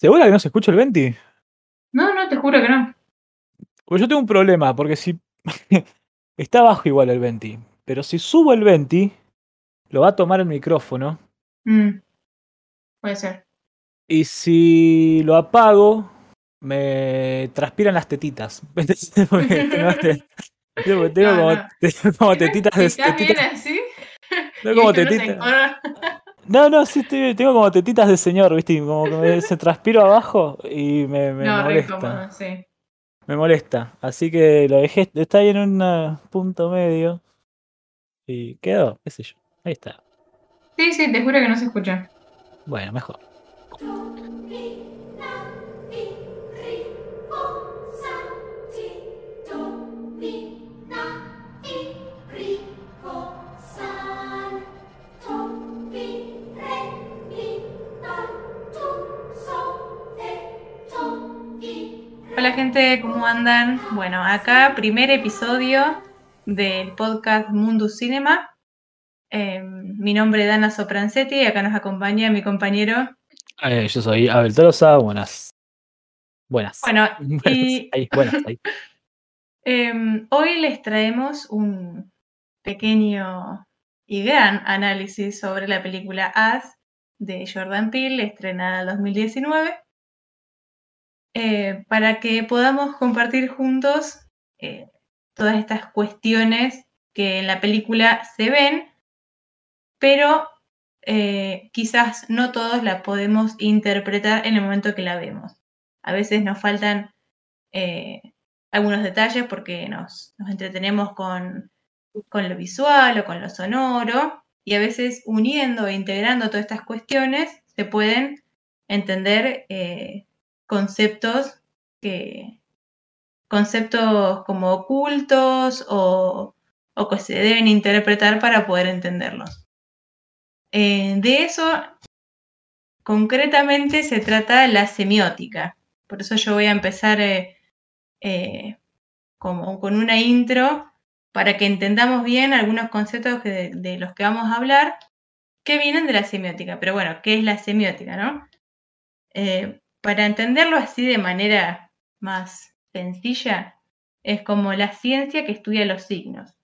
¿Segura que no se escucha el venti? No, no, te juro que no. Pues yo tengo un problema, porque si. Está bajo igual el venti. Pero si subo el venti, lo va a tomar el micrófono. Mm, Puede ser. Y si lo apago, me transpiran las tetitas. Tengo, te- tengo- No, como, no. como tetitas de. ¿Estás bien tetitas- así? tengo Y como no tetitas. No, no, sí, estoy- tengo como tetitas de señor, ¿viste? Como que me, se transpiro abajo y me, me No, molesta. sí. Me molesta. Así que lo dejé, está ahí en un uh, punto medio. Y quedó, qué sé yo. Ahí está. Sí, sí, te juro que no se escucha. Bueno, mejor. Hola gente, ¿cómo andan? Bueno, acá primer episodio del podcast Mundus Cinema. Eh, mi nombre es Dana Sopranzetti y acá nos acompaña mi compañero. Eh, yo soy Abel Tolosa, buenas. Buenas. Bueno, buenas, y ahí, buenas, ahí. eh, hoy les traemos un pequeño y gran análisis sobre la película As de Jordan Peele, estrenada en 2019. Eh, para que podamos compartir juntos eh, todas estas cuestiones que en la película se ven, pero eh, quizás no todos la podemos interpretar en el momento que la vemos. A veces nos faltan algunos detalles porque nos, nos entretenemos con, con lo visual o con lo sonoro, y a veces uniendo e integrando todas estas cuestiones se pueden entender conceptos que conceptos como ocultos o, o que se deben interpretar para poder entenderlos. Eh, de eso concretamente se trata la semiótica. Por eso yo voy a empezar eh, eh, como con una intro para que entendamos bien algunos conceptos de, los que vamos a hablar que vienen de la semiótica. Pero bueno, ¿qué es la semiótica, no? Para entenderlo así de manera más sencilla, es como la ciencia que estudia los signos.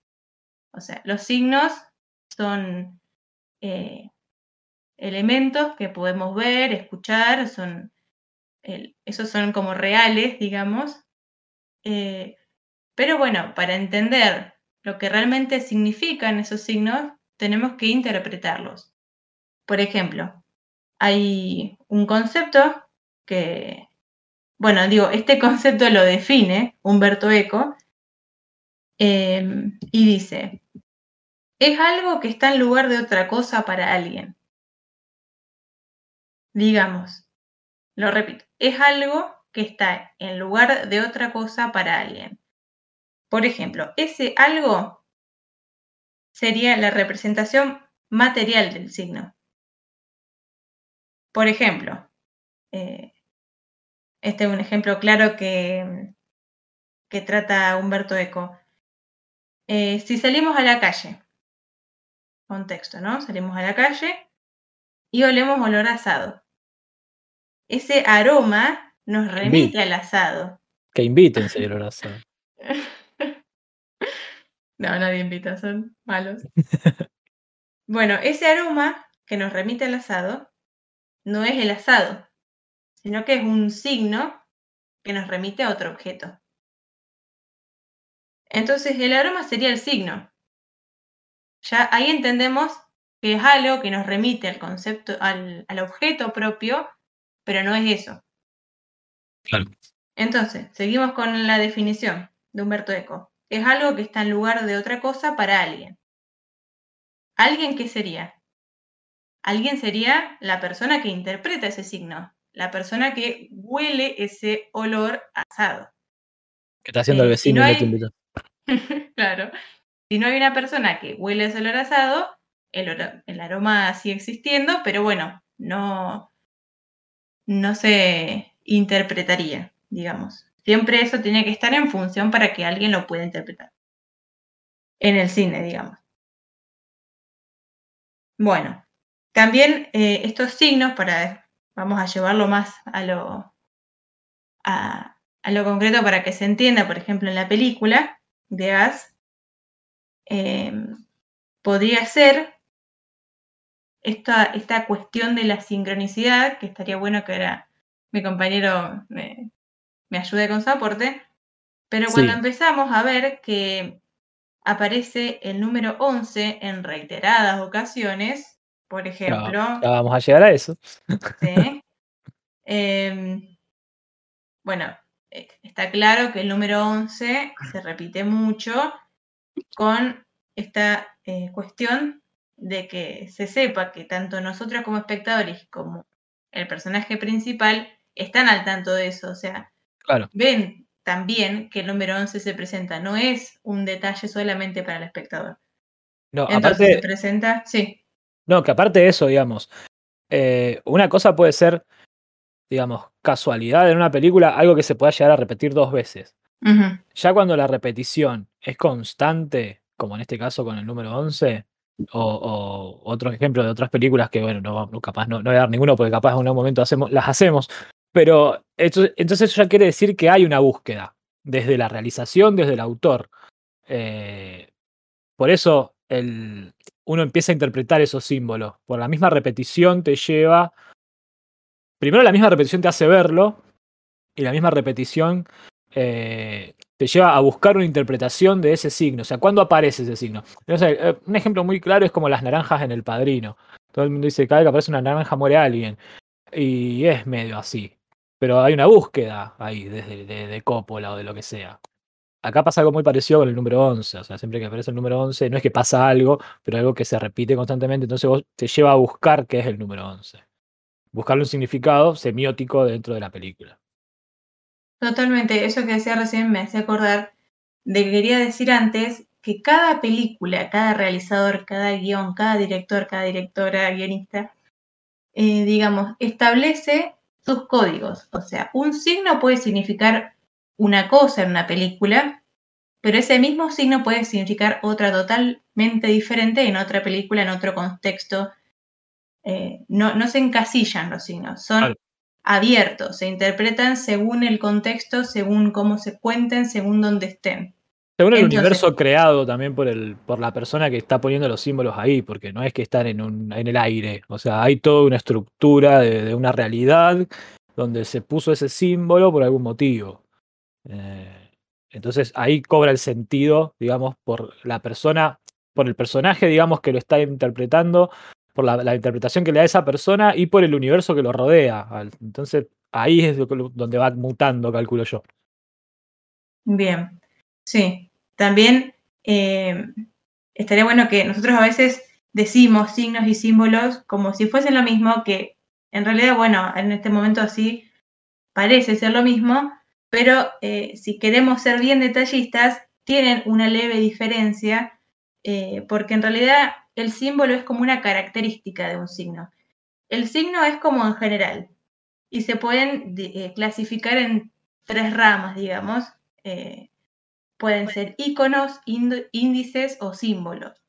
O sea, los signos son eh, elementos que podemos ver, escuchar, son, esos son como reales, digamos. Eh, pero bueno, para entender lo que realmente significan esos signos, tenemos que interpretarlos. Por ejemplo, hay un concepto que, bueno, digo, este concepto lo define Humberto Eco eh, y dice, es algo que está en lugar de otra cosa para alguien. Digamos, lo repito, es algo que está en lugar de otra cosa para alguien. Por ejemplo, ese algo sería la representación material del signo. Por ejemplo, eh, este es un ejemplo claro que, que trata Humberto Eco. Eh, si salimos a la calle, contexto, ¿no? Salimos a la calle y olemos olor a asado. Ese aroma nos remite al asado. Que inviten, señor Horacio. No, nadie invita, son malos. Bueno, ese aroma que nos remite al asado no es el asado, sino que es un signo que nos remite a otro objeto. Entonces, el aroma sería el signo. Ya ahí entendemos que es algo que nos remite al concepto, al, al objeto propio, pero no es eso. Claro. Entonces, seguimos con la definición de Humberto Eco. Es algo que está en lugar de otra cosa para alguien. ¿Alguien qué sería? Alguien sería la persona que interpreta ese signo, la persona que huele ese olor asado. Que está haciendo el Eh, si vecino no y no hay- te invitó. claro. Si no hay una persona que huele ese olor asado, el aroma sigue existiendo, pero bueno, no, no se interpretaría, digamos. Siempre eso tiene que estar en función para que alguien lo pueda interpretar. En el cine, digamos. Bueno, también eh, estos signos, para vamos a llevarlo más a lo, a, lo concreto para que se entienda, por ejemplo, en la película de Gas, em, podría ser esta, esta cuestión de la sincronicidad, que estaría bueno que ahora mi compañero me, ayude con su aporte, pero cuando empezamos a ver que aparece el número 11 en reiteradas ocasiones, por ejemplo. vamos a llegar a eso. Sí. Em, bueno, eh, está claro que el número 11 se repite mucho con esta eh, cuestión de que se sepa que tanto nosotros como espectadores como el personaje principal están al tanto de eso. O sea, ven también que el número 11 se presenta. No es un detalle solamente para el espectador. No, Entonces se presenta, sí. No, que aparte de eso, digamos, eh, una cosa puede ser, digamos, casualidad en una película, algo que se pueda llegar a repetir dos veces. Ya cuando la repetición es constante, como en este caso con el número 11, o, otros ejemplos de otras películas que, bueno, no, capaz no, no voy a dar ninguno porque capaz en un momento hacemos, las hacemos, pero entonces eso ya quiere decir que hay una búsqueda, desde la realización, desde el autor. Eh, por eso el, uno empieza a interpretar esos símbolos. Por la misma repetición te lleva. Primero, la misma repetición te hace verlo, y la misma repetición eh, te lleva a buscar una interpretación de ese signo. O sea, ¿cuándo aparece ese signo? Eh, un ejemplo muy claro es como las naranjas en el padrino. Todo el mundo dice, cada vez que aparece una naranja muere alguien. Y es medio así pero hay una búsqueda ahí desde de, de Coppola o de lo que sea. Acá pasa algo muy parecido con el número 11, o sea, siempre que aparece el número 11, no es que pasa algo, pero algo que se repite constantemente, entonces vos te lleva a buscar qué es el número 11. Buscarle un significado semiótico dentro de la película. Totalmente, eso que decía recién me hace acordar de que quería decir antes que cada película, cada realizador, cada guion, cada director, cada directora, guionista, eh, digamos, establece sus códigos. O sea, un signo puede significar una cosa en una película, pero ese mismo signo puede significar otra totalmente diferente en otra película, en otro contexto. Eh, no, no, se encasillan los signos, son abiertos, se interpretan según el contexto, según cómo se cuenten, según dónde estén. Según el universo creado también por, el, por la persona que está poniendo los símbolos ahí, porque no es que están en, un, en el aire. O sea, hay toda una estructura de, una realidad donde se puso ese símbolo por algún motivo. Eh, entonces ahí cobra el sentido, digamos, por la persona, por el personaje, digamos, que lo está interpretando, por la, interpretación que le da esa persona y por el universo que lo rodea. Entonces ahí es donde va mutando, calculo yo. Bien, sí. También eh, estaría bueno que nosotros a veces decimos signos y símbolos como si fuesen lo mismo, que en realidad, bueno, en este momento así parece ser lo mismo, pero eh, si queremos ser bien detallistas, tienen una leve diferencia, eh, porque en realidad el símbolo es como una característica de un signo. El signo es como en general, y se pueden clasificar en tres ramas, digamos. Pueden ser iconos, índices o símbolos.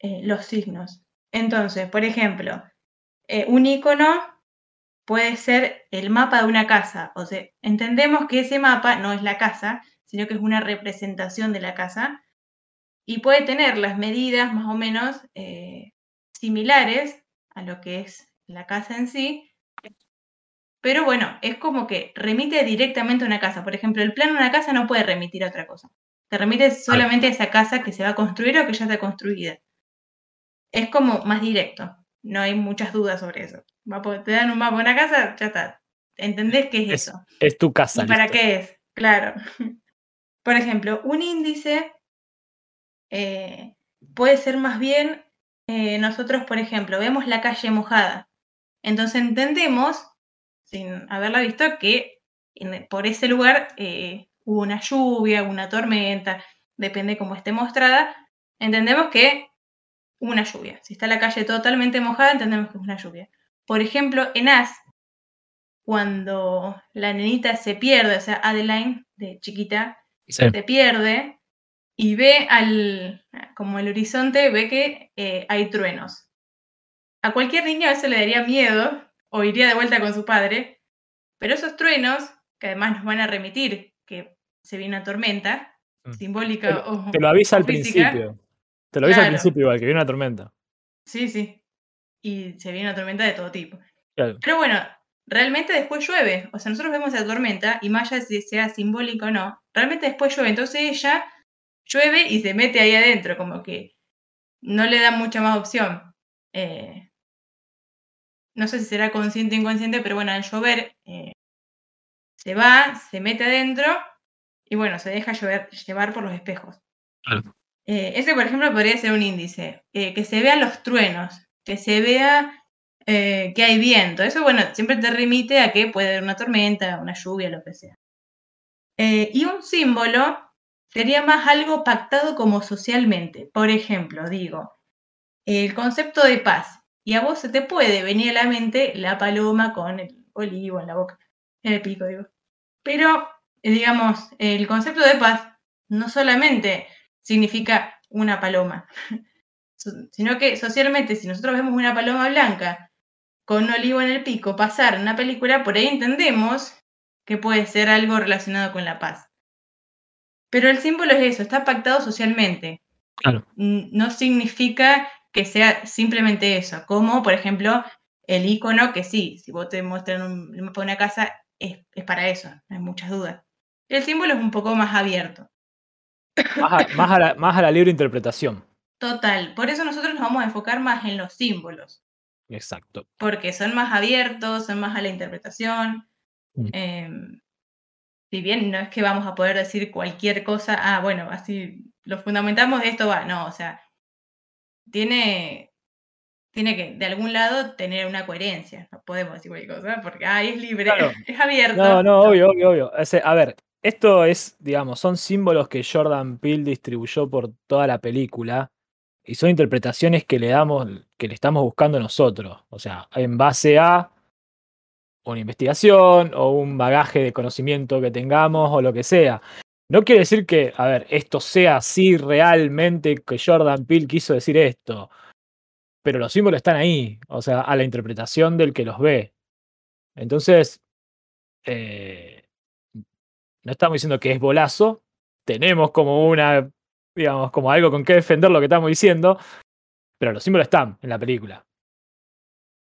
Eh, los signos. Entonces, por ejemplo, eh, un icono puede ser el mapa de una casa. O sea, entendemos que ese mapa no es la casa, sino que es una representación de la casa. Y puede tener las medidas más o menos eh, similares a lo que es la casa en sí, pero bueno, es como que remite directamente a una casa. Por ejemplo, el plano de una casa no puede remitir a otra cosa. Te remite solamente a esa casa que se va a construir o que ya está construida. Es como más directo. No hay muchas dudas sobre eso. Te dan un mapa de una casa, ya está. ¿Entendés qué es, eso? Es tu casa. ¿Y para qué es? Claro. Por ejemplo, un índice eh, puede ser más bien, eh, nosotros, por ejemplo, vemos la calle mojada. Entonces entendemos sin haberla visto, que por ese lugar eh, hubo una lluvia, una tormenta, depende cómo esté mostrada, entendemos que hubo una lluvia. Si está la calle totalmente mojada, entendemos que es una lluvia. Por ejemplo, en As, cuando la nenita se pierde, o sea, Adeline, de chiquita, se pierde y ve al, como el horizonte, ve que eh, hay truenos. A cualquier niño eso le daría miedo, o iría de vuelta con su padre. Pero esos truenos, que además nos van a remitir que se viene una tormenta, mm. simbólica o Te lo avisa al principio. Te lo avisa al principio igual, que viene una tormenta. Sí, sí. Y se viene una tormenta de todo tipo. Pero bueno, realmente después llueve. O sea, nosotros vemos la tormenta y más allá si sea simbólico o no, realmente después llueve. Entonces ella llueve y se mete ahí adentro, como que no le da mucha más opción. Eh, no sé si será consciente o inconsciente, pero bueno, al llover eh, se va, se mete adentro y bueno, se deja llevar por los espejos. Eh, ese, por ejemplo, podría ser un índice. que se vean los truenos, que se vea que hay viento. Eso, bueno, siempre te remite a que puede haber una tormenta, una lluvia, lo que sea. y un símbolo sería más algo pactado como socialmente. Por ejemplo, digo, el concepto de paz. Y a vos se te puede venir a la mente la paloma con el olivo en la boca, en el pico, digo. Pero, eh, digamos, el concepto de paz no solamente significa una paloma, sino que socialmente, si nosotros vemos una paloma blanca con un olivo en el pico pasar en una película, por ahí entendemos que puede ser algo relacionado con la paz. Pero el símbolo es eso, está pactado socialmente. Claro. No significa que sea simplemente eso, como por ejemplo el icono que sí, si vos te muestran un mapa de una casa, es, para eso, no hay muchas dudas. El símbolo es un poco más abierto. Más a, la, más a la libre interpretación. Total, por eso nosotros nos vamos a enfocar más en los símbolos. Exacto. Porque son más abiertos, son más a la interpretación. Mm. Em, si bien no es que vamos a poder decir cualquier cosa, ah, bueno, así lo fundamentamos de esto va, no, o sea, tiene, tiene que de algún lado tener una coherencia, no podemos decir cualquier cosa, porque ah, es libre, es abierto. No, no, obvio, obvio, obvio. a ver, esto es, digamos, son símbolos que Jordan Peele distribuyó por toda la película y son interpretaciones que le damos, que le estamos buscando nosotros, o sea, en base a una investigación o un bagaje de conocimiento que tengamos o lo que sea. No quiere decir que, a ver, esto sea así realmente que Jordan Peele quiso decir esto, pero los símbolos están ahí, o sea, a la interpretación del que los ve. Entonces, eh, no estamos diciendo que es bolazo, tenemos como una, digamos, como algo con que defender lo que estamos diciendo, pero los símbolos están en la película.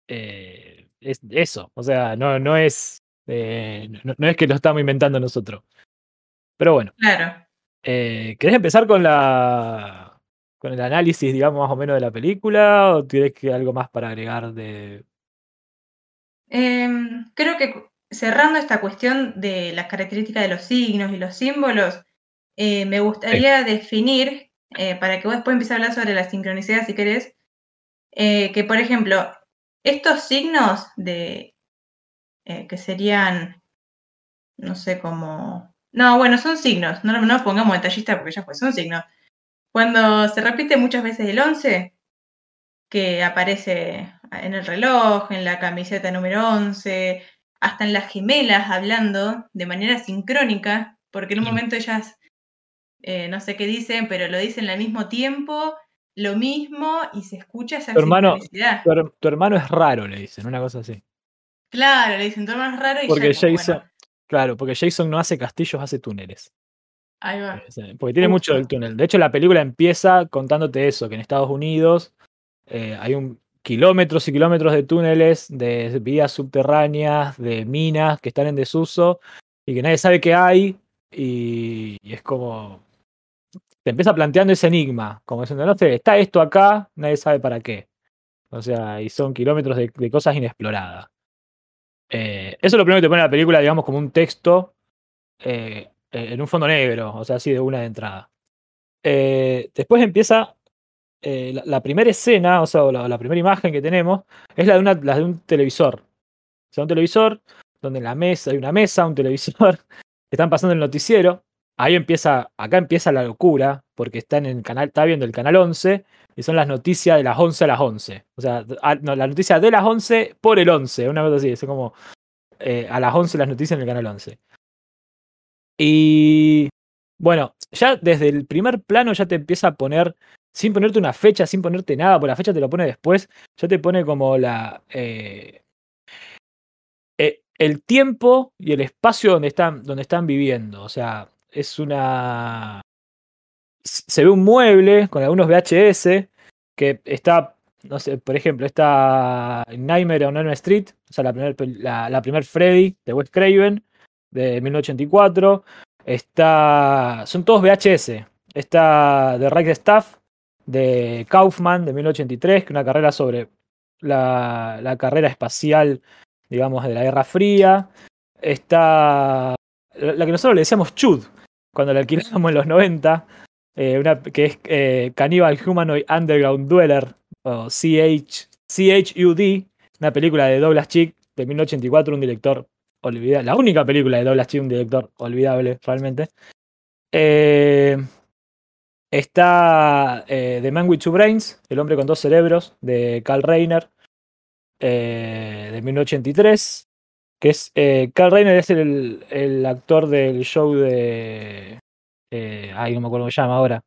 Eh, es eso. O sea, no, no es. Eh, no, es que lo estamos inventando nosotros. Pero bueno. Claro. Eh, ¿Querés empezar con la. con el análisis, digamos, más o menos de la película? ¿O tienes que algo más para agregar de. Em, creo que cerrando esta cuestión de las características de los signos y los símbolos, eh, me gustaría definir, para que vos después empieces a hablar sobre la sincronicidad si querés, que por ejemplo, estos signos de eh, que serían, no sé cómo. No, bueno, son signos. No nos pongamos detallista porque ya fue, son signos. Cuando se repite muchas veces el 11, que aparece en el reloj, en la camiseta número 11, hasta en las gemelas hablando de manera sincrónica, porque en un momento ellas, eh, no sé qué dicen, pero lo dicen al mismo tiempo lo mismo y se escucha esa tu hermano, tu, hermano es raro, le dicen, una cosa así. Claro, le dicen, tu hermano es raro y porque Jason, Claro, porque Jason no hace castillos, hace túneles. Ahí va. Porque tiene mucho del túnel. De hecho, la película empieza contándote eso, que en Estados Unidos eh, hay un kilómetros y kilómetros de túneles, de vías subterráneas, de minas que están en desuso y que nadie sabe qué hay. y es como, te empieza planteando ese enigma, como diciendo, no sé, está esto acá, nadie sabe para qué. O sea, y son kilómetros de, cosas inexploradas. Eh, eso es lo primero que te pone la película, digamos, como un texto eh, en un fondo negro, o sea, así de una de entrada. Eh, después empieza la, primera escena, o sea, la, primera imagen que tenemos, es la de, una, de un televisor. O sea, un televisor donde en la mesa hay una mesa, un televisor, están pasando el noticiero, ahí empieza, acá empieza la locura, porque está en el canal, está viendo el canal 11, y son las noticias de las 11 a las 11. O sea, no, la noticia de las 11 por el 11, una cosa así, es como eh, a las 11 las noticias en el canal 11. Y bueno, ya desde el primer plano ya te empieza a poner, sin ponerte una fecha, sin ponerte nada, porque la fecha te lo pone después, ya te pone como la... Eh, el tiempo y el espacio donde están, donde están viviendo. O sea, es una. Se ve un mueble con algunos VHS que está, no sé, por ejemplo, está Nightmare on Elm Street, o sea, la primera la, primer Freddy de Wes Craven de 1984. Está. Son todos VHS. Está The Right Stuff de Kaufman de 1983, que es una carrera sobre la, la carrera espacial digamos, de la Guerra Fría. Está la que nosotros le decíamos Chud, cuando la alquilamos en los 90, eh, una, que es eh, Cannibal Humanoid Underground Dweller, o CH, CHUD, una película de Douglas Chick de 1984, un director olvidable, la única película de Douglas Chick, un director olvidable realmente. Eh, está The Man with Two Brains, El hombre con dos cerebros, de Carl Reiner, de 1983, que es eh, Carl Reiner es el, el, actor del show de... Eh, ay, no me acuerdo cómo se llama ahora.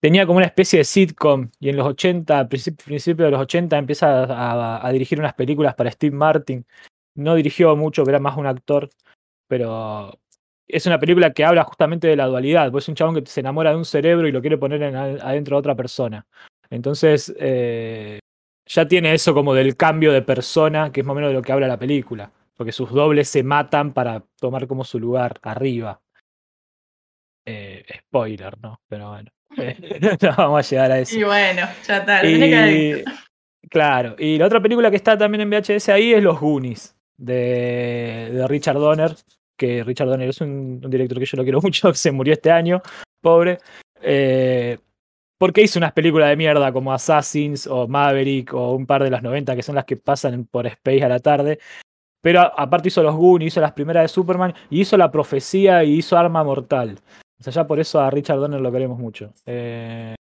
Tenía como una especie de sitcom y en los 80, principio, de los 80 empieza a, a, dirigir unas películas para Steve Martin. No dirigió mucho, era más un actor, pero es una película que habla justamente de la dualidad, pues es un chabón que se enamora de un cerebro y lo quiere poner en, adentro de otra persona. Entonces, eh, ya tiene eso como del cambio de persona, que es más o menos de lo que habla la película. Porque sus dobles se matan para tomar como su lugar arriba. Eh, spoiler, ¿no? Pero bueno. no vamos a llegar a eso. Y bueno, ya está. Y, claro. Y la otra película que está también en VHS ahí es Los Goonies, de, de Richard Donner. Que Richard Donner es un, un, director que yo lo quiero mucho, que se murió este año, pobre. Eh, porque hizo unas películas de mierda como Assassins o Maverick o un par de las 90 que son las que pasan por Space a la tarde. Pero aparte hizo los Goonies, hizo las primeras de Superman y hizo La Profecía y hizo Arma Mortal. O sea, ya por eso a Richard Donner lo queremos mucho. Eh,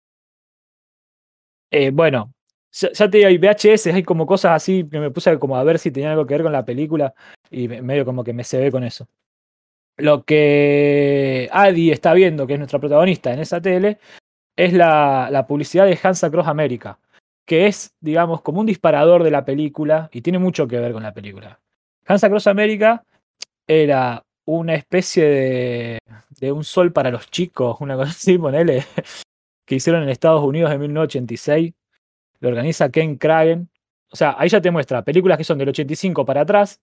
eh, bueno, ya, te digo, hay VHS, hay como cosas así que me puse como a ver si tenía algo que ver con la película y medio como que me se ve con eso. Lo que Adi está viendo, que es nuestra protagonista en esa tele, es la, la publicidad de Hansa Cross America, que es, digamos, como un disparador de la película y tiene mucho que ver con la película. Hansa Cross America era una especie de, un sol para los chicos, una cosa así, ponele, que hicieron en Estados Unidos en 1986. Lo organiza Ken Kragen. O sea, ahí ya te muestra películas que son del 85 para atrás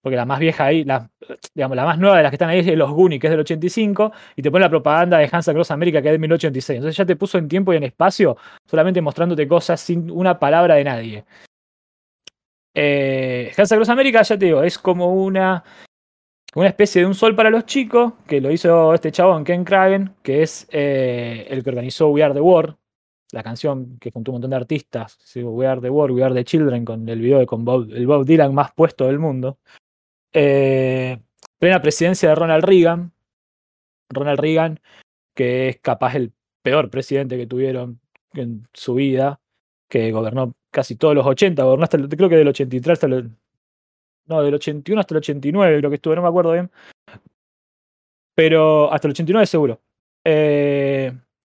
porque la más vieja ahí, la, digamos, la más nueva de las que están ahí es Los Goonies, que es del 85, y te pone la propaganda de Hansa Cross America, que es de 1986. Entonces ya te puso en tiempo y en espacio, solamente mostrándote cosas sin una palabra de nadie. Eh, Hansa Cross America, ya te digo, es como una, una especie de un sol para los chicos, que lo hizo este chabón, Ken Kragen, que es eh, el que organizó We Are the War, la canción que juntó un montón de artistas, We Are the War, We Are the Children, con el video de con el Bob Dylan más puesto del mundo. Eh, plena presidencia de Ronald Reagan. Ronald Reagan, que es capaz el peor presidente que tuvieron en su vida, que gobernó casi todos los 80, gobernó hasta, creo que del 83 hasta el, no, del 81 hasta el 89 creo que estuvo, no me acuerdo bien. Pero hasta el 89 seguro. Eh,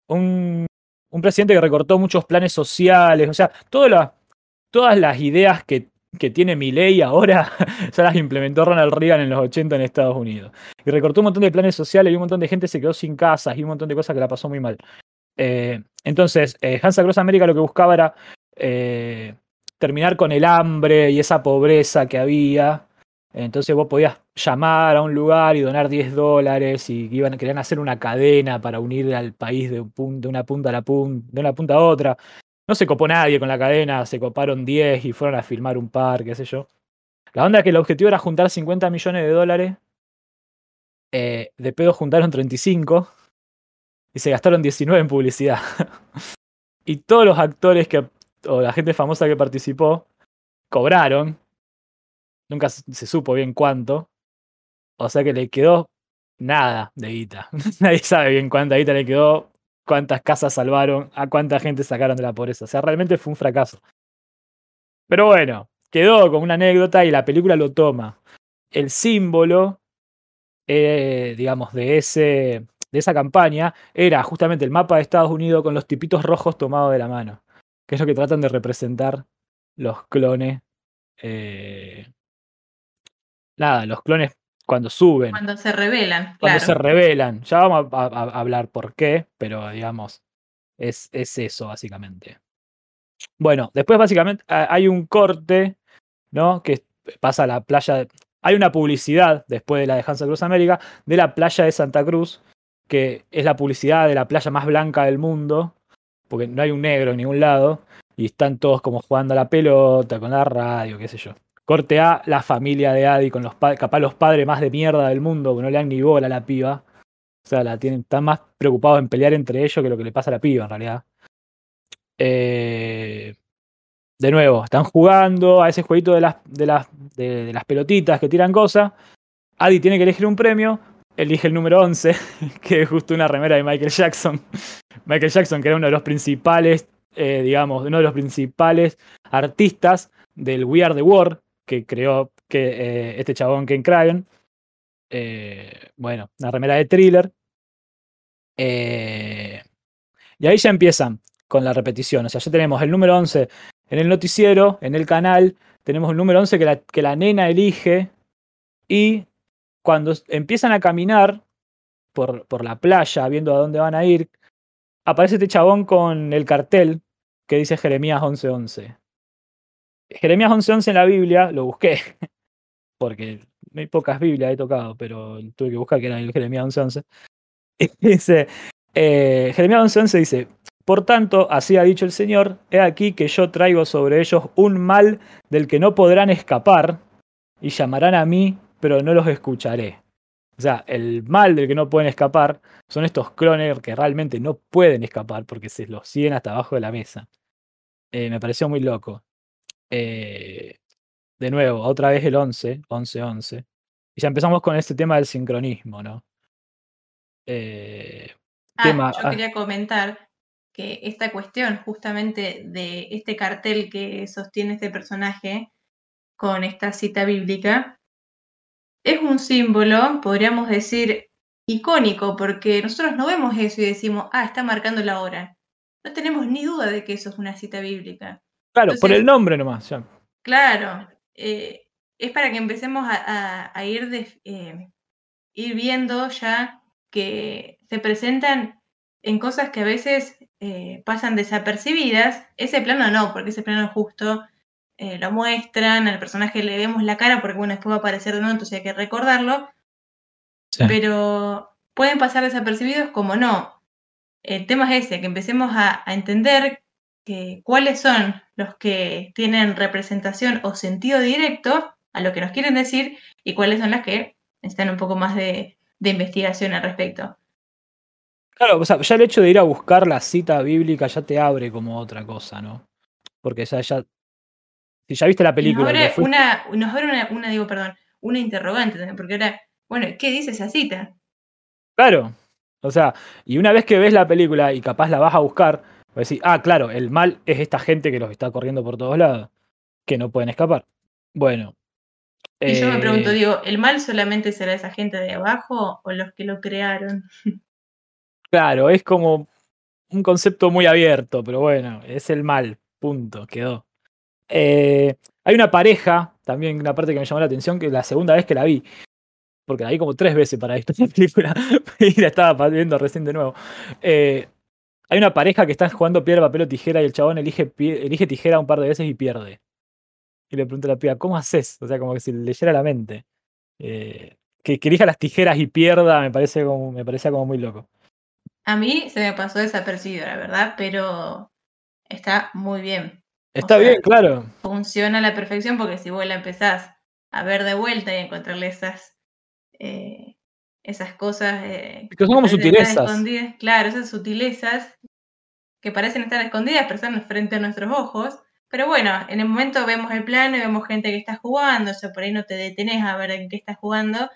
un, un, presidente que recortó muchos planes sociales, o sea, todas las ideas que que tiene mi ley ahora, ya las implementó Ronald Reagan en los 80 en Estados Unidos. Y recortó un montón de planes sociales y un montón de gente se quedó sin casas y un montón de cosas que la pasó muy mal. Eh, entonces, eh, Hansa Cross América lo que buscaba era eh, terminar con el hambre y esa pobreza que había. Entonces vos podías llamar a un lugar y donar 10 dólares y iban, querían hacer una cadena para unir al país de, una punta a la punta, de una punta a otra. No se copó nadie con la cadena, se coparon 10 y fueron a filmar un par, qué sé yo. La onda es que el objetivo era juntar 50 millones de dólares. Eh, de pedo juntaron 35 y se gastaron 19 en publicidad. y todos los actores que, o la gente famosa que participó cobraron. Nunca se supo bien cuánto. O sea que le quedó nada de guita. Nadie sabe bien cuánta guita le quedó cuántas casas salvaron, a cuánta gente sacaron de la pobreza. O sea, realmente fue un fracaso. Pero bueno, quedó como una anécdota y la película lo toma. El símbolo, eh, digamos, de, ese, de esa campaña era justamente el mapa de Estados Unidos con los tipitos rojos tomados de la mano, que es lo que tratan de representar los clones. Eh, nada, los clones cuando suben. Cuando se revelan. Cuando se revelan. Ya vamos a, hablar por qué, pero digamos, es, es eso básicamente. Bueno, después básicamente hay un corte, ¿no? Que pasa a la playa. Hay una publicidad después de la de Hansa Cruz América de la playa de Santa Cruz, que es la publicidad de la playa más blanca del mundo, porque no hay un negro en ningún lado, y están todos como jugando a la pelota, con la radio, qué sé yo. Corte A, la familia de Adi con los capaz los padres más de mierda del mundo, que no le dan ni bola a la piba. O sea, la tienen, están más preocupados en pelear entre ellos que lo que le pasa a la piba, en realidad. Eh, de nuevo, están jugando a ese jueguito de las, de las, de, las pelotitas que tiran cosas. Adi tiene que elegir un premio. Elige el número 11, que es justo una remera de Michael Jackson. Michael Jackson, que era uno de los principales, eh, digamos, uno de los principales artistas del We Are the World, que creó que, eh, este chabón Ken Cragen. bueno, una remera de thriller. y ahí ya empiezan con la repetición. O sea, ya tenemos el número 11 en el noticiero, en el canal, tenemos el número 11 que la, que la nena elige y cuando empiezan a caminar por, por la playa, viendo a dónde van a ir, aparece este chabón con el cartel que dice Jeremías 11:11. Jeremías 11:11 en la Biblia, lo busqué, porque hay pocas Biblias he tocado, pero tuve que buscar que era el Jeremías 11:11. dice, eh, Jeremías 11:11 dice, por tanto, así ha dicho el Señor, he aquí que yo traigo sobre ellos un mal del que no podrán escapar, y llamarán a mí, pero no los escucharé. O sea, el mal del que no pueden escapar son estos clones que realmente no pueden escapar porque se los siguen hasta abajo de la mesa. Eh, me pareció muy loco. Eh, de nuevo, otra vez el 11, 11, 11. Y ya empezamos con este tema del sincronismo, ¿no? Eh, ah, yo quería comentar que esta cuestión justamente de este cartel que sostiene este personaje con esta cita bíblica es un símbolo, podríamos decir, icónico, porque nosotros no vemos eso y decimos, ah, está marcando la hora. No tenemos ni duda de que eso es una cita bíblica. Claro, por el nombre nomás. Claro, eh, es para que empecemos a, ir, eh, ir viendo ya que se presentan en cosas que a veces eh, pasan desapercibidas. Ese plano no, porque ese plano justo eh, lo muestran, al personaje le vemos la cara, porque bueno, después va a aparecer de nuevo, entonces hay que recordarlo. Pero pueden pasar desapercibidos como no. El tema es ese, que empecemos a, entender que, cuáles son los que tienen representación o sentido directo a lo que nos quieren decir y cuáles son las que necesitan un poco más de investigación al respecto. Claro, o sea, ya el hecho de ir a buscar la cita bíblica ya te abre como otra cosa, ¿no? Porque ya, ya si ya viste la película. Nos abre, una, nos abre una, digo, perdón, una interrogante también, porque ahora, bueno, ¿qué dice esa cita? Claro. O sea, y una vez que ves la película y capaz la vas a buscar, vas a decir, ah, claro, el mal es esta gente que los está corriendo por todos lados, que no pueden escapar. Bueno. Y yo me pregunto, eh, digo, ¿el mal solamente será esa gente de abajo o los que lo crearon? Claro, es como un concepto muy abierto, pero bueno, es el mal, punto, quedó. Eh, hay una pareja, también una parte que me llamó la atención, que la segunda vez que la vi, porque la vi como tres veces para esto, película, y la estaba viendo recién de nuevo. Eh, hay una pareja que está jugando piedra, papel o tijera y el chabón elige, elige tijera un par de veces y pierde. Y le pregunta a la piba, ¿cómo haces? O sea, como que si le leyera la mente. Eh, que, elija las tijeras y pierda me parece me parecía como muy loco. A mí se me pasó desapercibido, la verdad, pero está muy bien. Está bien, claro. Funciona a la perfección porque si vos la empezás a ver de vuelta y encontrarle esas, eh, esas cosas. Eh, que son como sutilezas. Claro, esas sutilezas que parecen estar escondidas, pero están frente a nuestros ojos. Pero bueno, en el momento vemos el plano y vemos gente que está jugando, o sea, por ahí no te detenés a ver en qué estás jugando.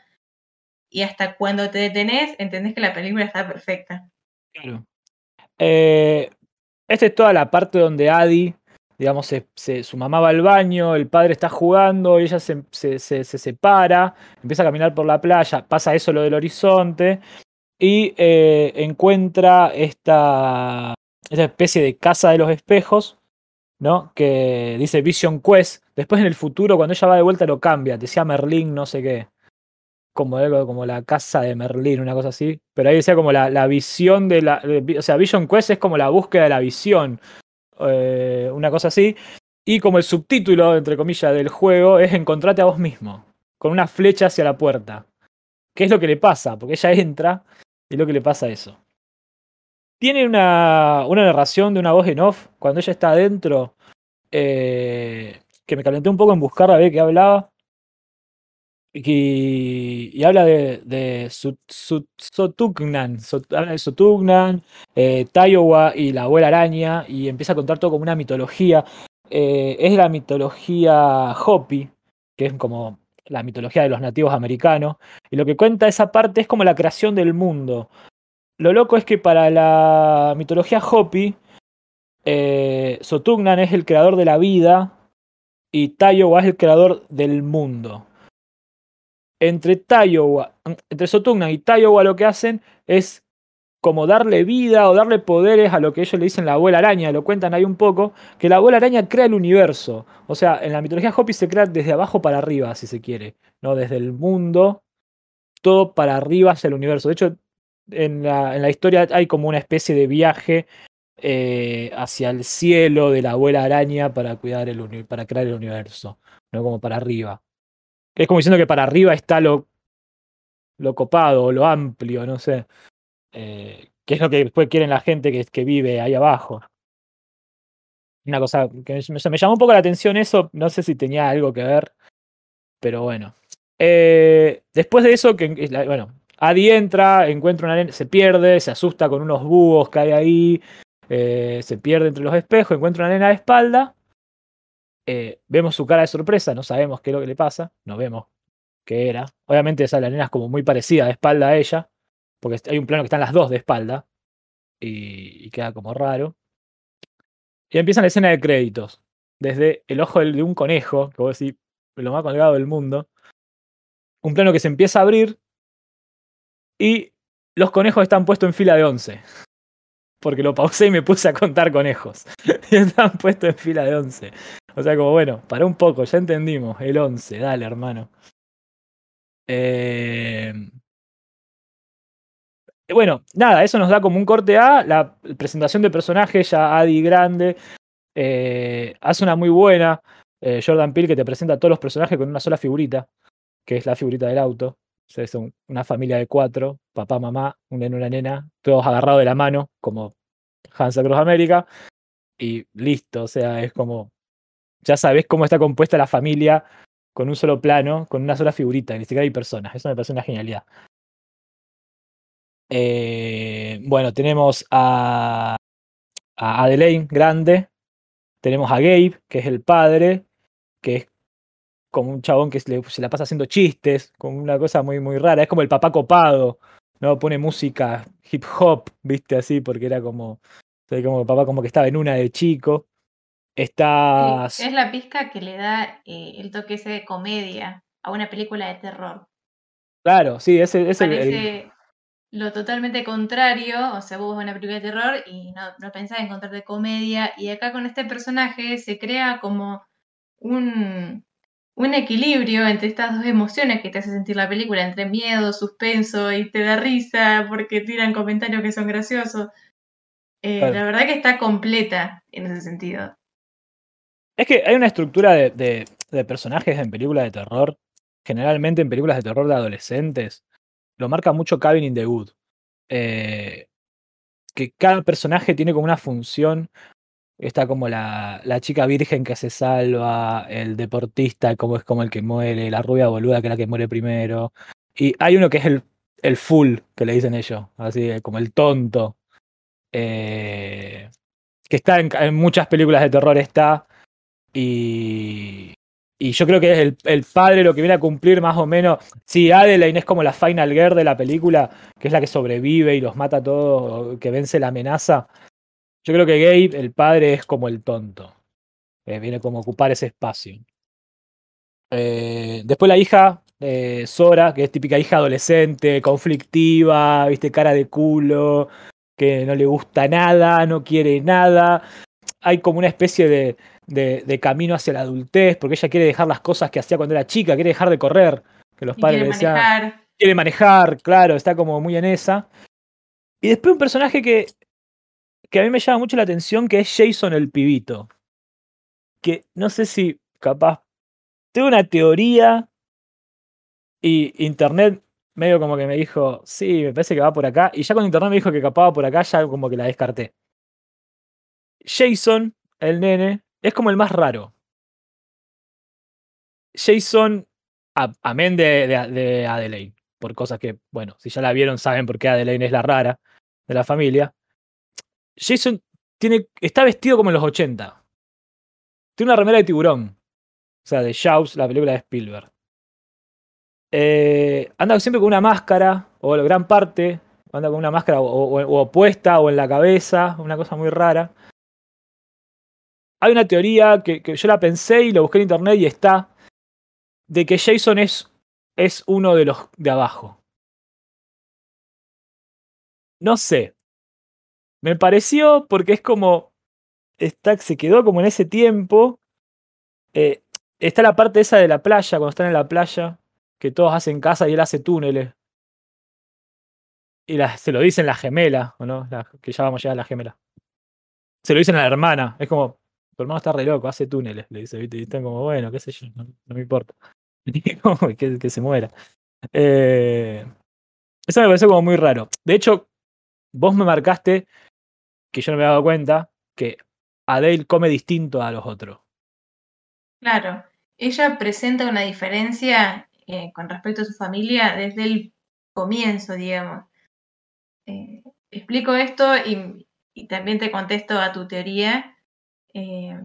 Y hasta cuando te detenés, entendés que la película está perfecta. Claro. Eh, esta es toda la parte donde Adi, digamos, se, su mamá va al baño, el padre está jugando, ella se, separa, empieza a caminar por la playa, pasa eso lo del horizonte y eh, encuentra esta, esta especie de casa de los espejos ¿no? Que dice Vision Quest. Después en el futuro, cuando ella va de vuelta, lo cambia. Decía Merlín, no sé qué. Como algo como la casa de Merlín, una cosa así. Pero ahí decía como la, la visión de la. o sea, Vision Quest es como la búsqueda de la visión. Eh, una cosa así. Y como el subtítulo, entre comillas, del juego es encontrate a vos mismo. Con una flecha hacia la puerta. ¿Qué es lo que le pasa? Porque ella entra y lo que le pasa a eso. Tiene una, una narración de una voz en off cuando ella está adentro. Eh, que me calenté un poco en buscar a ver qué hablaba. Y, habla de, Sotugnan, habla de Sotugnan, eh, y la abuela araña, y empieza a contar todo como una mitología. Eh, es la mitología Hopi, que es como la mitología de los nativos americanos, y lo que cuenta esa parte es como la creación del mundo. Lo loco es que para la mitología Hopi, eh, Sotugnan es el creador de la vida y Tayowa es el creador del mundo. Entre Tayowa, entre y Tayowa lo que hacen es como darle vida o darle poderes a lo que ellos le dicen la abuela araña, lo cuentan ahí un poco, que la abuela araña crea el universo. O sea, en la mitología Hopi se crea desde abajo para arriba, si se quiere, ¿no? Desde el mundo, todo para arriba hacia el universo. De hecho, en la, en la historia hay como una especie de viaje eh, hacia el cielo de la abuela araña para cuidar el para crear el universo, no como para arriba. Es como diciendo que para arriba está lo, lo copado, lo amplio, no sé. Eh, que es lo que después quieren la gente que, que vive ahí abajo. Una cosa que me, me, llamó un poco la atención eso, no sé si tenía algo que ver, pero bueno. Eh, después de eso, que bueno, Adi entra, encuentra una nena, se pierde, se asusta con unos búhos que hay ahí, eh, se pierde entre los espejos, encuentra una nena de espalda, vemos su cara de sorpresa, no sabemos qué es lo que le pasa, no vemos qué era. Obviamente esa la nena es como muy parecida de espalda a ella, porque hay un plano que están las dos de espalda y, queda como raro. Y empieza la escena de créditos, desde el ojo de un conejo, que vos decís, lo más colgado del mundo, un plano que se empieza a abrir y los conejos están puestos en fila de 11. Porque lo pausé y me puse a contar conejos. y están puestos en fila de 11. O sea, como bueno, para un poco, ya entendimos. El 11, dale, hermano. Eh, bueno, nada, eso nos da como un corte a la presentación de personajes, ya Adi grande, eh, hace una muy buena, eh, Jordan Peele que te presenta a todos los personajes con una sola figurita, que es la figurita del auto. O sea, una familia de cuatro, papá, mamá, un nene, una nena, todos agarrados de la mano, como Hans Across América, y listo, o sea, es como, ya sabes cómo está compuesta la familia con un solo plano, con una sola figurita, ni siquiera hay personas, eso me parece una genialidad. Eh, bueno, tenemos a, a Adelaine grande, tenemos a Gabe, que es el padre, que es como un chabón que se, la pasa haciendo chistes, con una cosa muy, muy rara. Es como el papá copado, ¿no? Pone música hip hop, viste, así, porque era como, como el papá como que estaba en una de chico. Está... es la pizca que le da eh, el toque ese de comedia a una película de terror. Claro, sí, ese, ese el, lo totalmente contrario, o sea, vos ves una película de terror y no, no pensás en encontrarte comedia, y acá con este personaje se crea como un, un equilibrio entre estas dos emociones que te hace sentir la película, entre miedo, suspenso y te da risa porque tiran comentarios que son graciosos. Eh, la verdad que está completa en ese sentido. Es que hay una estructura de, personajes en películas de terror, generalmente en películas de terror de adolescentes, lo marca mucho Cabin in the Wood. Eh, que cada personaje tiene como una función. Está como la, chica virgen que se salva, el deportista como es como el que muere, la rubia boluda que es la que muere primero. Y hay uno que es el, full, que le dicen ellos, así como el tonto. Eh, que está en, en, muchas películas de terror está. Y, y yo creo que es el, padre lo que viene a cumplir más o menos. Sí, Adeline es como la final girl de la película, que es la que sobrevive y los mata a todos, que vence la amenaza. Yo creo que Gabe, el padre, es como el tonto. Eh, viene como a ocupar ese espacio. Eh, después la hija, eh, Sora, que es típica hija adolescente, conflictiva, viste, cara de culo, que no le gusta nada, no quiere nada hay como una especie de, de, camino hacia la adultez, porque ella quiere dejar las cosas que hacía cuando era chica, quiere dejar de correr, que los padres le decían. Manejar. Quiere manejar, claro, está como muy en esa. Y después un personaje que, que a mí me llama mucho la atención, que es Jason el pibito. Que no sé si capaz. Tengo una teoría. Y internet medio como que me dijo, sí, me parece que va por acá. Y ya cuando internet me dijo que capaz por acá, ya como que la descarté. Jason, el nene, es como el más raro. Jason, amén de, de, Adelaide, por cosas que, bueno, si ya la vieron saben por qué Adelaide es la rara de la familia. Jason tiene, está vestido como en los 80. Tiene una remera de tiburón. O sea, de Jaws, la película de Spielberg. Eh, anda siempre con una máscara, o gran parte, anda con una máscara o, opuesta o en la cabeza, una cosa muy rara. Hay una teoría que, yo la pensé y lo busqué en internet y está, de que Jason es, es uno de los de abajo. No sé. Me pareció porque es como. Está, se quedó como en ese tiempo. Eh, está la parte esa de la playa, cuando están en la playa, que todos hacen casa y él hace túneles. Y se lo dicen la gemela, ¿o no? que ya vamos a llegar a la gemela. Se lo dicen a la hermana. Es como, tu hermano está re loco, hace túneles, le dice, Y están como, bueno, qué sé yo, no, me importa. que, se muera. Eh, eso me pareció como muy raro. De hecho, vos me marcaste, que yo no me he dado cuenta, que Adele come distinto a los otros. Claro, ella presenta una diferencia eh, con respecto a su familia desde el comienzo, digamos. Eh, explico esto y, también te contesto a tu teoría. Eh,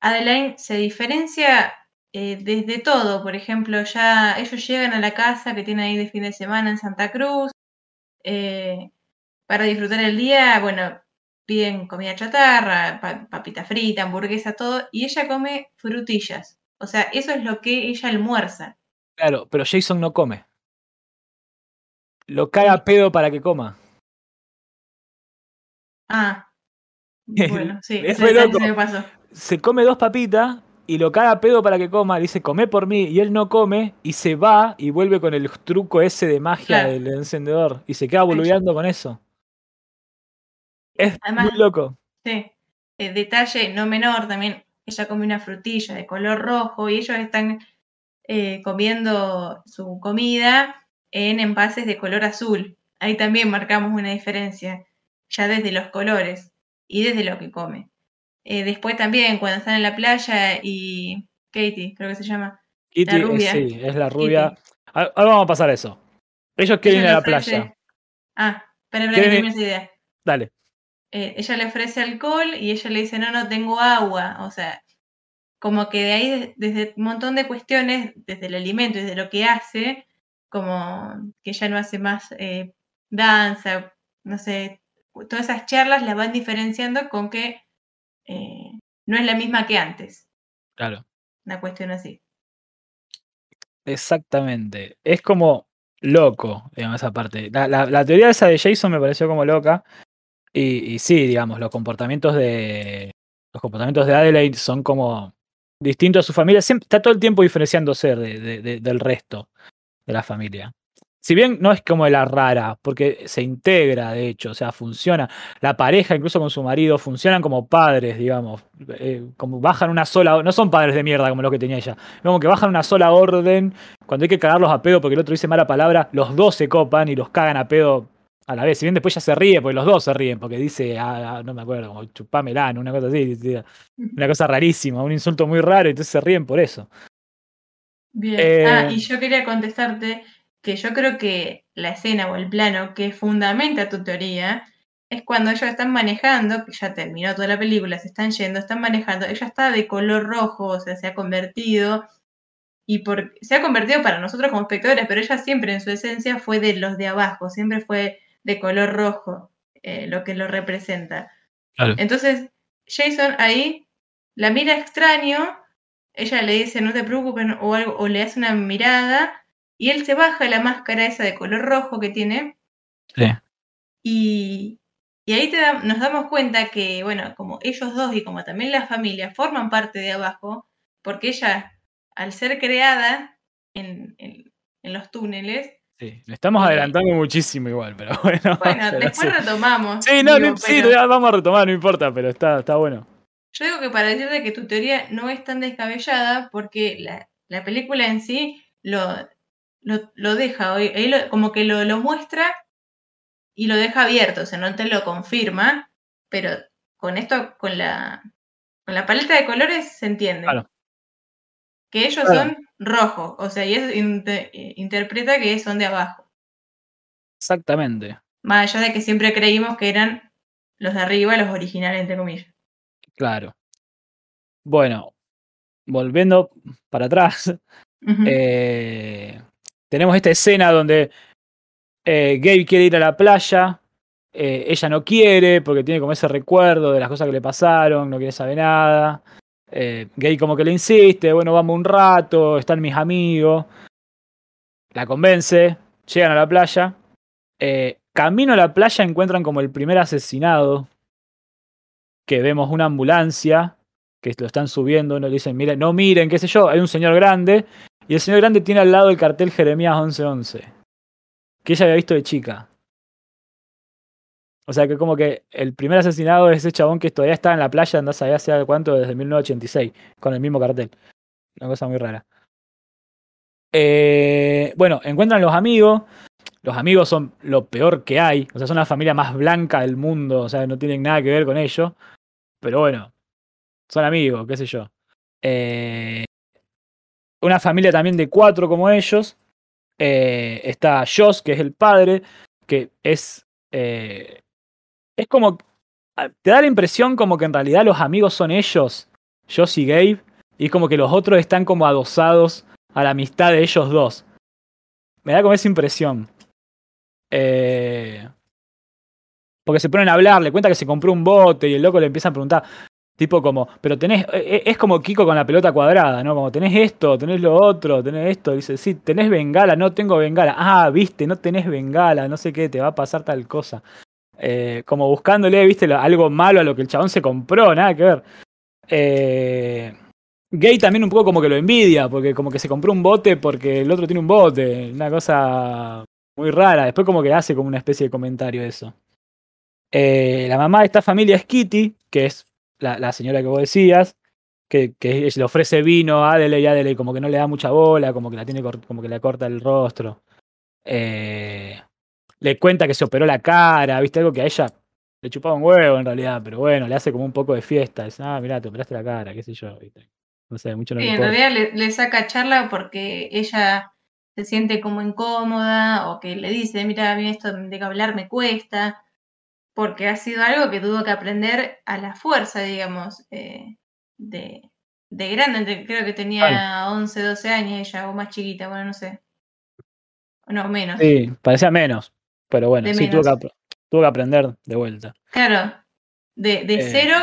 Adeline se diferencia desde todo, por ejemplo, ya ellos llegan a la casa que tiene ahí de fin de semana en Santa Cruz, para disfrutar el día, bueno, piden comida chatarra, papita frita, hamburguesa, todo, y ella come frutillas. O sea, eso es lo que ella almuerza. Claro, pero Jason no come. Lo caga pedo para que coma. Ah. Bueno, sí, es me pasó. Se come dos papitas y lo caga pedo para que coma. Dice, come por mí. Y él no come y se va y vuelve con el truco ese de magia del encendedor. Y se queda boludeando con eso. Es muy loco. Sí. El detalle no menor también. Ella come una frutilla de color rojo y ellos están eh, comiendo su comida en envases de color azul. Ahí también marcamos una diferencia, ya desde los colores y desde lo que come. Eh, después también, cuando están en la playa y Katie, creo que se llama. Kitty, la rubia. sí, es la rubia. Ahora vamos a pasar eso. Ellos quieren ir a la playa. Ah, espera, espera, que esa idea. Dale. Eh, ella le ofrece alcohol y ella le dice, no, no, tengo agua. O sea, como que de ahí, desde un montón de cuestiones, desde el alimento y desde lo que hace, como que ya no hace más eh, danza, no sé, todas esas charlas las van diferenciando con que eh, no es la misma que antes. Claro. Una cuestión así. Exactamente. Es como loco, digamos, esa parte. La, teoría esa de Jason me pareció como loca. Y, y, sí, digamos, los comportamientos de. Los comportamientos de Adelaide son como distinto a su familia, siempre, está todo el tiempo diferenciándose del resto de la familia. Si bien no es como la rara, porque se integra, de hecho, o sea, funciona. La pareja, incluso con su marido, funcionan como padres, digamos. Eh, como bajan una sola. No son padres de mierda como lo que tenía ella. Como que bajan una sola orden. Cuando hay que cagarlos a pedo porque el otro dice mala palabra, los dos se copan y los cagan a pedo a la vez. Si bien después ya se ríe, porque los dos se ríen, porque dice, ah, ah no me acuerdo, como chupamelano, una cosa así, una cosa rarísima, un insulto muy raro, y entonces se ríen por eso. Bien. ah, eh, y yo quería contestarte que yo creo que la escena o el plano que fundamenta tu teoría es cuando ellos están manejando, que ya terminó toda la película, se están yendo, están manejando, ella está de color rojo, o sea, se ha convertido, y por, se ha convertido para nosotros como espectadores, pero ella siempre en su esencia fue de los de abajo, siempre fue de color rojo, eh, lo que lo representa. Entonces, Jason ahí la mira extraño, ella le dice no te preocupes o, algo, o le hace una mirada y él se baja la máscara esa de color rojo que tiene. Sí. Y, Y ahí nos damos cuenta que, bueno, como ellos dos y como también la familia forman parte de abajo, porque ella, al ser creada en, los túneles, Sí, le estamos adelantando muchísimo igual, pero bueno. Bueno, después retomamos. Sí, no, sí, vamos a retomar, no importa, pero está, está bueno. Yo digo que para decirte que tu teoría no es tan descabellada, porque la, la película en sí lo, lo, deja, como que lo, lo, muestra y lo deja abierto, o sea, no te lo confirma, pero con esto, con la, con la paleta de colores se entiende. Que ellos son rojos, o sea, y eso interpreta que son de abajo. Exactamente. Más allá de que siempre creímos que eran los de arriba, los originales, entre comillas. Claro. Bueno, volviendo para atrás, eh, tenemos esta escena donde eh, Gabe quiere ir a la playa, eh, ella no quiere porque tiene como ese recuerdo de las cosas que le pasaron, no quiere saber nada. Eh, Gabe como que le insiste, bueno, vamos un rato, están mis amigos. La convence, llegan a la playa. camino a la playa encuentran como el primer asesinado, que vemos una ambulancia que lo están subiendo, uno le dicen, miren, no miren, qué sé yo, hay un señor grande, y el señor grande tiene al lado el cartel Jeremías 1111, que ella había visto de chica. O sea que como que el primer asesinado es ese chabón que todavía está en la playa, andás allá hace cuánto, desde 1986, con el mismo cartel. Una cosa muy rara. Eh, bueno, encuentran los amigos. Los amigos son lo peor que hay. O sea, son la familia más blanca del mundo. O sea, no tienen nada que ver con ellos. Pero bueno, son amigos, qué sé yo. Eh, una familia también de cuatro como ellos. Eh, está Joss, que es el padre, que es. Eh, es como. Ah, te da la impresión como que en realidad los amigos son ellos, Joss y Gabe, y como que los otros están como adosados a la amistad de ellos dos. Me da como esa impresión. porque se ponen a hablar, le cuenta que se compró un bote y el loco le empieza a preguntar, Tipo como, pero tenés, e, e, es como Kiko con la pelota cuadrada, ¿no? Como tenés esto, tenés lo otro, tenés esto. Dice, sí, tenés bengala, no tengo bengala. Ah, viste, no tenés bengala, no sé qué, te va a pasar tal cosa. Eh, como buscándole, viste, algo malo a lo que el chabón se compró, nada que ver. Eh, Gay también un poco como que lo envidia, porque como que se compró un bote porque el otro tiene un bote. Una cosa muy rara. Después como que hace como una especie de comentario eso. Eh, la mamá de esta familia es Kitty, que es la, señora que vos decías, que, que, le ofrece vino a Adele y Adele como que no le da mucha bola, como que la tiene como que le corta el rostro. Eh, le cuenta que se operó la cara, viste algo que a ella le chupaba un huevo en realidad, pero bueno, le hace como un poco de fiesta. Dice, ah, mira, te operaste la cara, qué sé yo, ¿viste? No sé, mucho no sí, en realidad le, le, saca charla porque ella se siente como incómoda o que le dice, mira, a mí esto de hablar me cuesta porque ha sido algo que tuvo que aprender a la fuerza, digamos, eh, de, de, grande. Creo que tenía 11, 12 años ella, o más chiquita, bueno, no sé. No, menos. Sí, parecía menos, pero bueno, sí, Tuvo, que, aprender de vuelta. Claro, de, de eh. cero,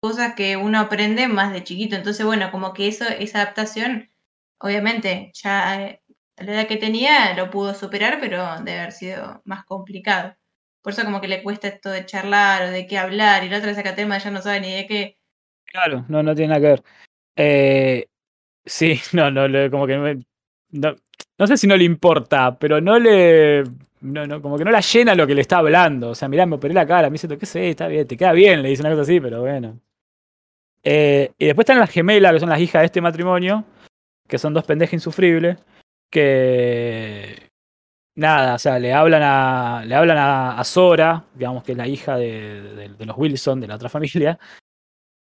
cosas que uno aprende más de chiquito. Entonces, bueno, como que eso, esa adaptación, obviamente, ya eh, a la edad que tenía lo pudo superar, pero debe haber sido más complicado. Por eso como que le cuesta esto de charlar o de qué hablar, y la otra saca tema ya no sabe ni de qué. Claro, no, no tiene nada que ver. Eh, sí, no, no, como que no, no, sé si no le importa, pero no le. No, no, como que no la llena lo que le está hablando. O sea, mirá, me operé la cara, me dice, qué sé, está bien, te queda bien, le dice una cosa así, pero bueno. Eh, y después están las gemelas, que son las hijas de este matrimonio, que son dos pendejas insufribles, que, nada, o sea, le hablan a, le hablan a, Sora, digamos que es la hija de, los Wilson, de la otra familia,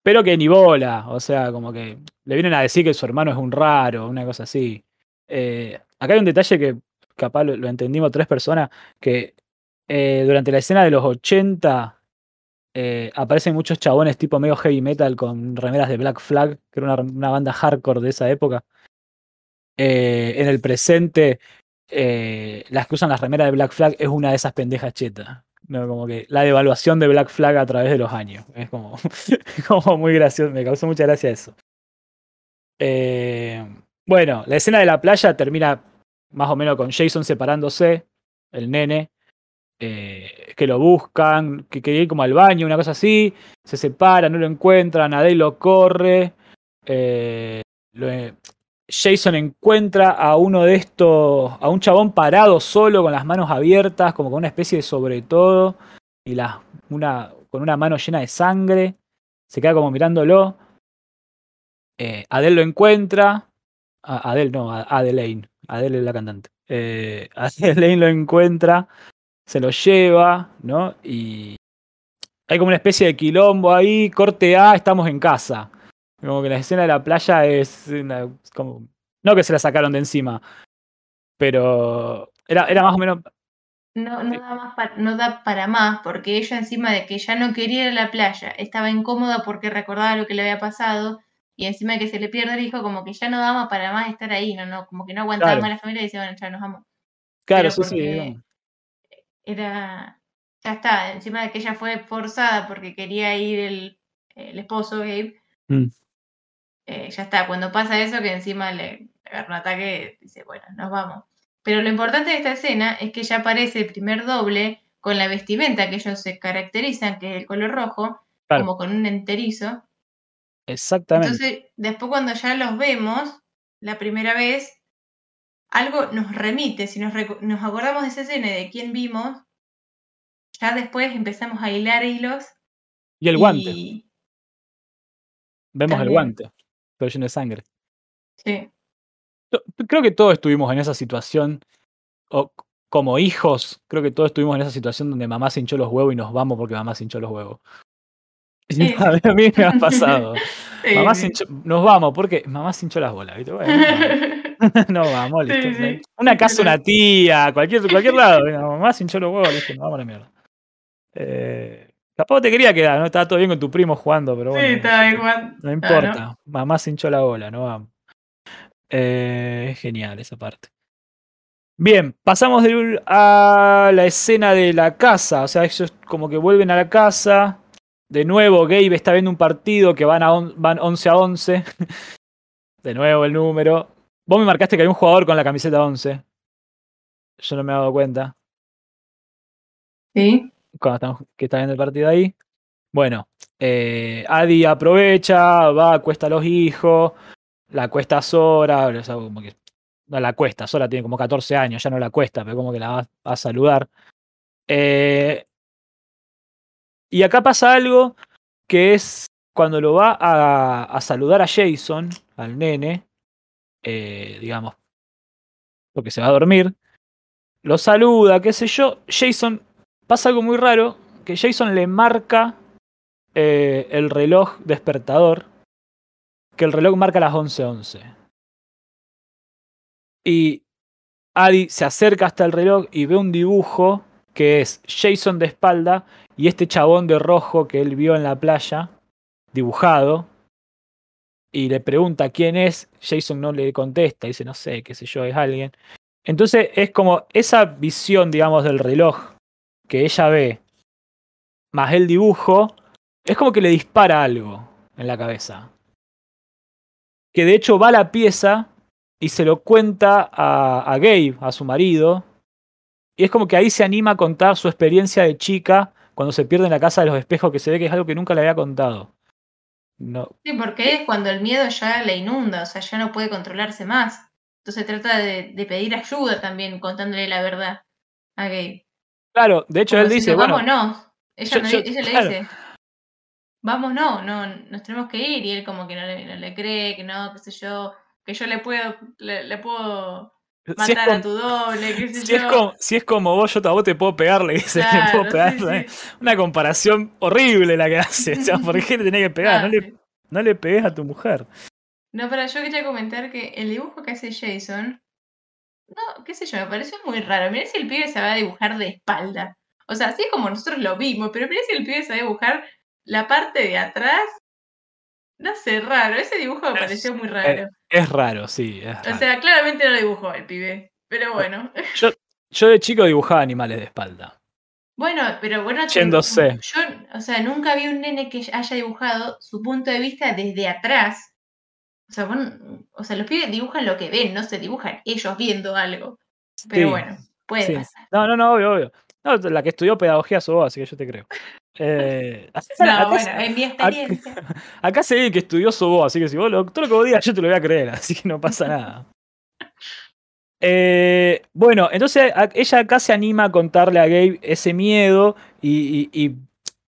pero que ni bola, o sea, como que le vienen a decir que su hermano es un raro, una cosa así. Eh, acá hay un detalle que capaz lo, entendimos tres personas, que eh, durante la escena de los 80 eh, aparecen muchos chabones tipo medio heavy metal con remeras de Black Flag, que era una, una banda hardcore de esa época. en el presente eh, las que usan las remeras de Black Flag es una de esas pendejas chetas. ¿no? Como que la devaluación de Black Flag a través de los años. Es como, muy gracioso, me causó mucha gracia eso. Eh, bueno, la escena de la playa termina más o menos con Jason separándose, el nene, eh, que lo buscan, que quería ir como al baño, una cosa así, se separan, no lo encuentran, Adele lo corre, eh, Jason encuentra a uno de estos, a un chabón parado solo con las manos abiertas, como con una especie de sobre todo, y la, una, con una mano llena de sangre, se queda como mirándolo. Eh, Adele lo encuentra, Adele no, Adelaine, Adele es la cantante. Eh, Adelaine lo encuentra, se lo lleva, ¿no? Y hay como una especie de quilombo ahí, corte A, estamos en casa. Como que la escena de la playa es como. No que se la sacaron de encima. Pero era, era más o menos. No, no, da más para, no da para más, porque ella encima de que ya no quería ir a la playa, estaba incómoda porque recordaba lo que le había pasado, y encima de que se le pierde el hijo, como que ya no daba para más estar ahí, no, no, como que no aguantaba más la familia y decía, bueno, ya nos vamos. Claro, sí, sí. Era, ya está, encima de que ella fue forzada porque quería ir el, el esposo Gabe, mm. Eh, ya está, cuando pasa eso, que encima le agarra un ataque, dice, bueno, nos vamos. Pero lo importante de esta escena es que ya aparece el primer doble con la vestimenta que ellos se caracterizan, que es el color rojo, como con un enterizo. Exactamente. Entonces, después cuando ya los vemos, la primera vez, algo nos remite, si nos, nos acordamos de esa escena y de quién vimos, ya después empezamos a hilar hilos. Y el guante. Vemos el guante pero lleno de sangre. Sí. Creo que todos estuvimos en esa situación, o como hijos, creo que todos estuvimos en esa situación donde mamá se hinchó los huevos y nos vamos porque mamá se hinchó los huevos. A mí me ha pasado. mamá se hinchó, nos vamos porque mamá se hinchó las bolas. ¿viste? no, vamos, listo. Una casa, una tía, cualquier, cualquier lado. Mamá se hinchó los huevos, listo, nos vamos a la mierda. Eh, Tampoco te quería quedar, ¿no? Estaba todo bien con tu primo jugando, pero bueno. Sí, estaba bien jugando. No importa. Mamá se hinchó la bola, no vamos. Eh, es genial esa parte. Bien, pasamos a la escena de la casa. O sea, ellos como que vuelven a la casa. De nuevo, Gabe está viendo un partido que van, a van 11 a 11. de nuevo el número. Vos me marcaste que hay un jugador con la camiseta 11. Yo no me he dado cuenta. Sí cuando estamos, que está viendo el partido ahí. Bueno, eh, Adi aprovecha, va, acuesta a los hijos, la cuesta Sora, o como que no la cuesta, Sora tiene como 14 años, ya no la cuesta, pero como que la va a saludar. Eh, y acá pasa algo que es cuando lo va a, saludar a Jason, al nene, eh, digamos, porque se va a dormir, lo saluda, qué sé yo, Jason pasa algo muy raro, que Jason le marca eh, el reloj despertador, que el reloj marca las 11:11. Y Adi se acerca hasta el reloj y ve un dibujo que es Jason de espalda y este chabón de rojo que él vio en la playa, dibujado, y le pregunta quién es, Jason no le contesta, dice no sé, qué sé yo, es alguien. Entonces es como esa visión, digamos, del reloj que ella ve, más el dibujo, es como que le dispara algo en la cabeza. Que de hecho va a la pieza y se lo cuenta a, a Gabe, a su marido, y es como que ahí se anima a contar su experiencia de chica cuando se pierde en la casa de los espejos, que se ve que es algo que nunca le había contado. No. Sí, porque es cuando el miedo ya le inunda, o sea, ya no puede controlarse más. Entonces trata de, de pedir ayuda también contándole la verdad a Gabe. Claro, de hecho él dice, bueno, vámonos. Ella, ella le dice, vámonos, no, nos tenemos que ir. Y él como que no le, cree, que no, qué sé yo, que yo le puedo, le, puedo matar a tu doble, qué sé si yo. Es como, si es como vos, yo a vos te puedo pegar, le dice, puedo pegar. Una comparación horrible la que hace. O sea, ¿por qué le tenés que pegar? no, le, no le pegues a tu mujer. No, pero yo quería comentar que el dibujo que hace Jason no, qué sé yo, me pareció muy raro. Mirá si el pibe se va a dibujar de espalda. O sea, así es como nosotros lo vimos, pero mirá si el pibe se va a dibujar la parte de atrás. No sé, raro. Ese dibujo me pareció muy raro. Es, raro, sí. O sea, claramente no lo dibujó el pibe. Pero bueno. Yo, yo de chico dibujaba animales de espalda. Bueno, pero bueno, Yéndose. yo, o sea, nunca vi un nene que haya dibujado su punto de vista desde atrás o sea, o sea, los pibes dibujan lo que ven, no se dibujan ellos viendo algo. Pero bueno, puede pasar. No, no, no, obvio, obvio. No, la que estudió pedagogía sos vos, así que yo te creo. Eh, no, bueno, en mi experiencia. Acá, se ve que estudió vos, así que si vos lo, todo lo que vos digas yo te lo voy a creer, así que no pasa nada. Eh, bueno, entonces ella acá se anima a contarle a Gabe ese miedo y, y,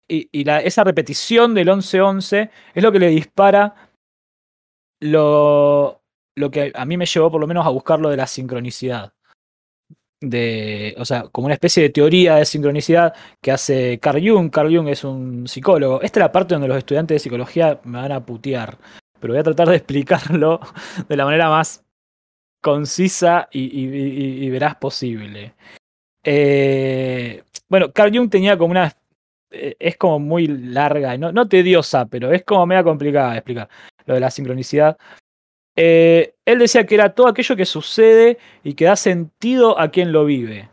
y, la, esa repetición del 11-11 es lo que le dispara lo, lo que a mí me llevó por lo menos a buscar lo de la sincronicidad. De, o sea, como una especie de teoría de sincronicidad que hace Carl Jung. Carl Jung es un psicólogo. Esta es la parte donde los estudiantes de psicología me van a putear, pero voy a tratar de explicarlo de la manera más concisa y, veraz posible. Eh, bueno, Carl Jung tenía como una eh, es como muy larga, no, no tediosa, pero es como media complicada de explicar lo de la sincronicidad. Eh, él decía que era todo aquello que sucede y que da sentido a quien lo vive.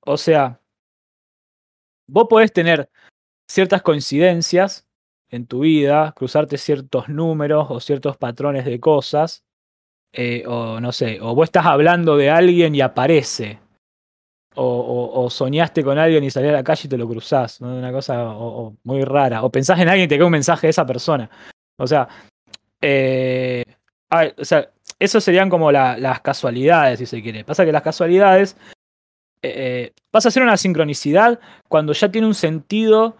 O sea, vos podés tener ciertas coincidencias en tu vida, cruzarte ciertos números o ciertos patrones de cosas, eh, o no sé, o vos estás hablando de alguien y aparece o, soñaste con alguien y salís a la calle y te lo cruzás, una cosa muy rara, o pensás en alguien y te queda un mensaje de esa persona. O sea, eh, eso serían como las casualidades, si se quiere. Pasa que las casualidades eh, eh, pasa a ser una sincronicidad cuando ya tiene un sentido,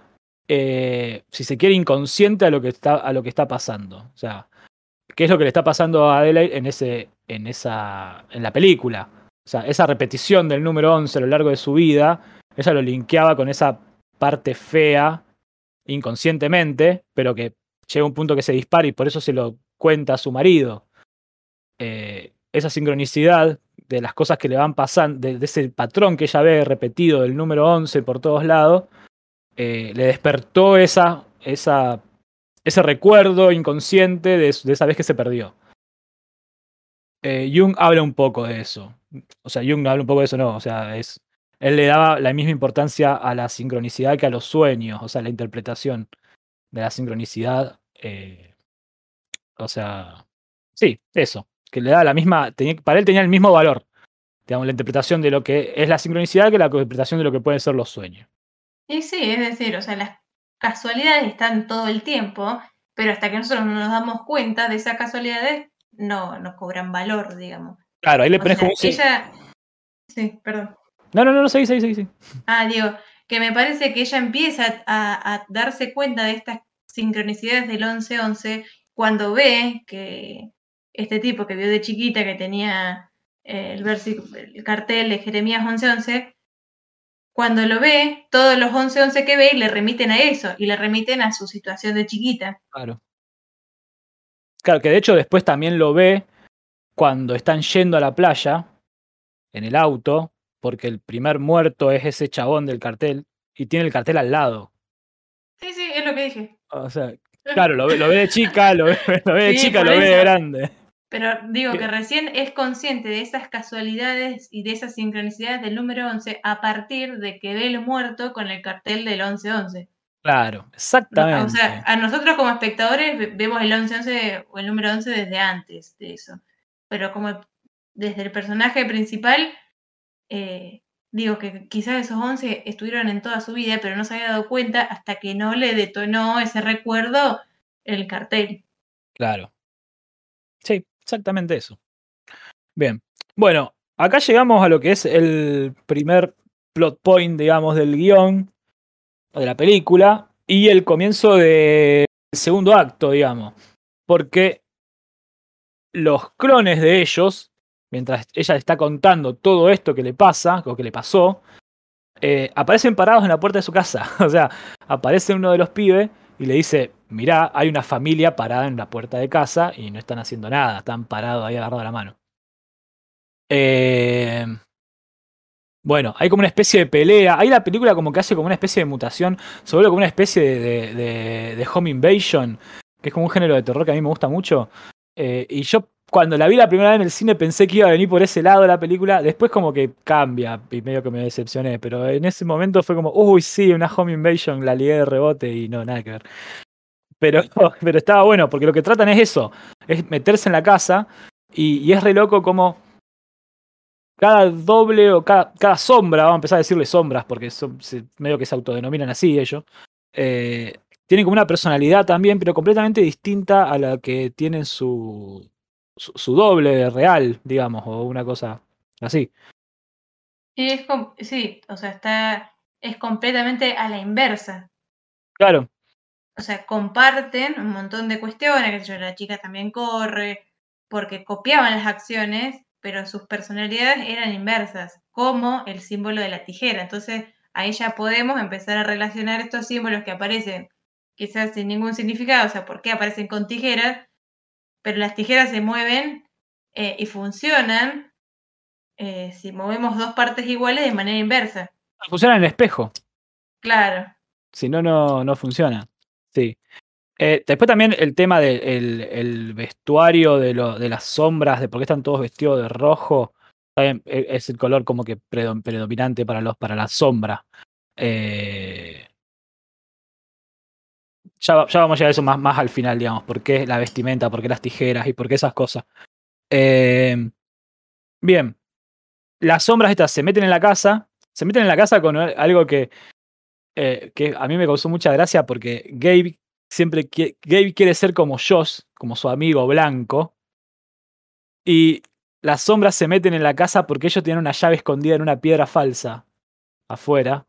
si se quiere, inconsciente a lo que está, a lo que está pasando. O sea, ¿qué es lo que le está pasando a Adelaide en, ese, en, esa, en la película? O sea, esa repetición del número 11 a lo largo de su vida, ella lo linkeaba con esa parte fea inconscientemente, pero que llega un punto que se dispara y por eso se lo cuenta a su marido. Eh, esa sincronicidad de las cosas que le van pasando, de, ese patrón que ella ve repetido del número 11 por todos lados, eh, le despertó esa, esa, ese recuerdo inconsciente de, esa vez que se perdió. Eh, Jung habla un poco de eso o sea, Jung habla un poco de eso, no, o sea, es, él le daba la misma importancia a la sincronicidad que a los sueños, o sea, la interpretación de la sincronicidad, eh, o sea, sí, eso, que le da la misma, para él tenía el mismo valor, digamos, la interpretación de lo que es la sincronicidad que la interpretación de lo que pueden ser los sueños. Y sí, es decir, o sea, las casualidades están todo el tiempo, pero hasta que nosotros no nos damos cuenta de esas casualidades, no nos cobran valor, digamos. Claro, ahí le pones como ella... Sí, perdón. No, no, no, no, sí, sí, sí, sí. Ah, digo, que me parece que ella empieza a, darse cuenta de estas sincronicidades del 11-11 cuando ve que este tipo que vio de chiquita que tenía eh, el, el cartel de Jeremías 11-11, cuando lo ve, todos los 11-11 que ve le remiten a eso y le remiten a su situación de chiquita. Claro. Claro, que de hecho después también lo ve cuando están yendo a la playa en el auto, porque el primer muerto es ese chabón del cartel y tiene el cartel al lado. Sí, sí, es lo que dije. O sea, claro, lo, ve de chica, lo ve, de chica, lo ve de grande. Pero digo que recién es consciente de esas casualidades y de esas sincronicidades del número 11 a partir de que ve el muerto con el cartel del 1111. Claro, exactamente. O sea, a nosotros como espectadores vemos el 1111 o el número 11 desde antes de eso pero como desde el personaje principal, eh, digo que quizás esos 11 estuvieron en toda su vida, pero no se había dado cuenta hasta que no le detonó ese recuerdo el cartel. Claro. Sí, exactamente eso. Bien. Bueno, acá llegamos a lo que es el primer plot point, digamos, del guion de la película y el comienzo del segundo acto, digamos. Porque los clones de ellos, mientras ella está contando todo esto que le pasa, o que le pasó, eh, aparecen parados en la puerta de su casa. o sea, aparece uno de los pibes y le dice, mirá, hay una familia parada en la puerta de casa y no están haciendo nada, están parados ahí agarrados la mano. Eh, bueno, hay como una especie de pelea. Ahí la película como que hace como una especie de mutación, sobre como una especie de, home invasion, que es como un género de terror que a mí me gusta mucho, eh, y yo cuando la vi la primera vez en el cine pensé que iba a venir por ese lado la película. Después como que cambia y medio que me decepcioné. Pero en ese momento fue como, uy, sí, una home invasion, la ligué de rebote y no, nada que ver. Pero, pero estaba bueno, porque lo que tratan es eso, es meterse en la casa y, es re loco como... cada doble o cada, cada, sombra, vamos a empezar a decirle sombras porque son, medio que se autodenominan así ellos, eh, tienen como una personalidad también, pero completamente distinta a la que tienen su, su, doble real, digamos, o una cosa así. Es, sí, o sea, está, es completamente a la inversa. Claro. O sea, comparten un montón de cuestiones, que la chica también corre, porque copiaban las acciones, pero sus personalidades eran inversas, como el símbolo de la tijera. Entonces, ahí ya podemos empezar a relacionar estos símbolos que aparecen quizás sin ningún significado, o sea, por qué aparecen con tijeras, pero las tijeras se mueven eh, y funcionan eh, si movemos dos partes iguales de manera inversa. Funciona en el espejo. Claro. Si no, no, no funciona. Sí. Eh, después también el tema del vestuario de, lo, de las sombras, de por qué están todos vestidos de rojo, e, es el color como que predominante para, los, para la sombra. Eh, ya, vamos a llegar a eso más, al final, digamos, por qué la vestimenta, por qué las tijeras y por qué esas cosas. Eh, bien, las sombras estas se meten en la casa, se meten en la casa con algo que, que a mí me causó mucha gracia porque Gabe siempre Gabe quiere ser como Josh, como su amigo blanco. Y las sombras se meten en la casa porque ellos tienen una llave escondida en una piedra falsa afuera.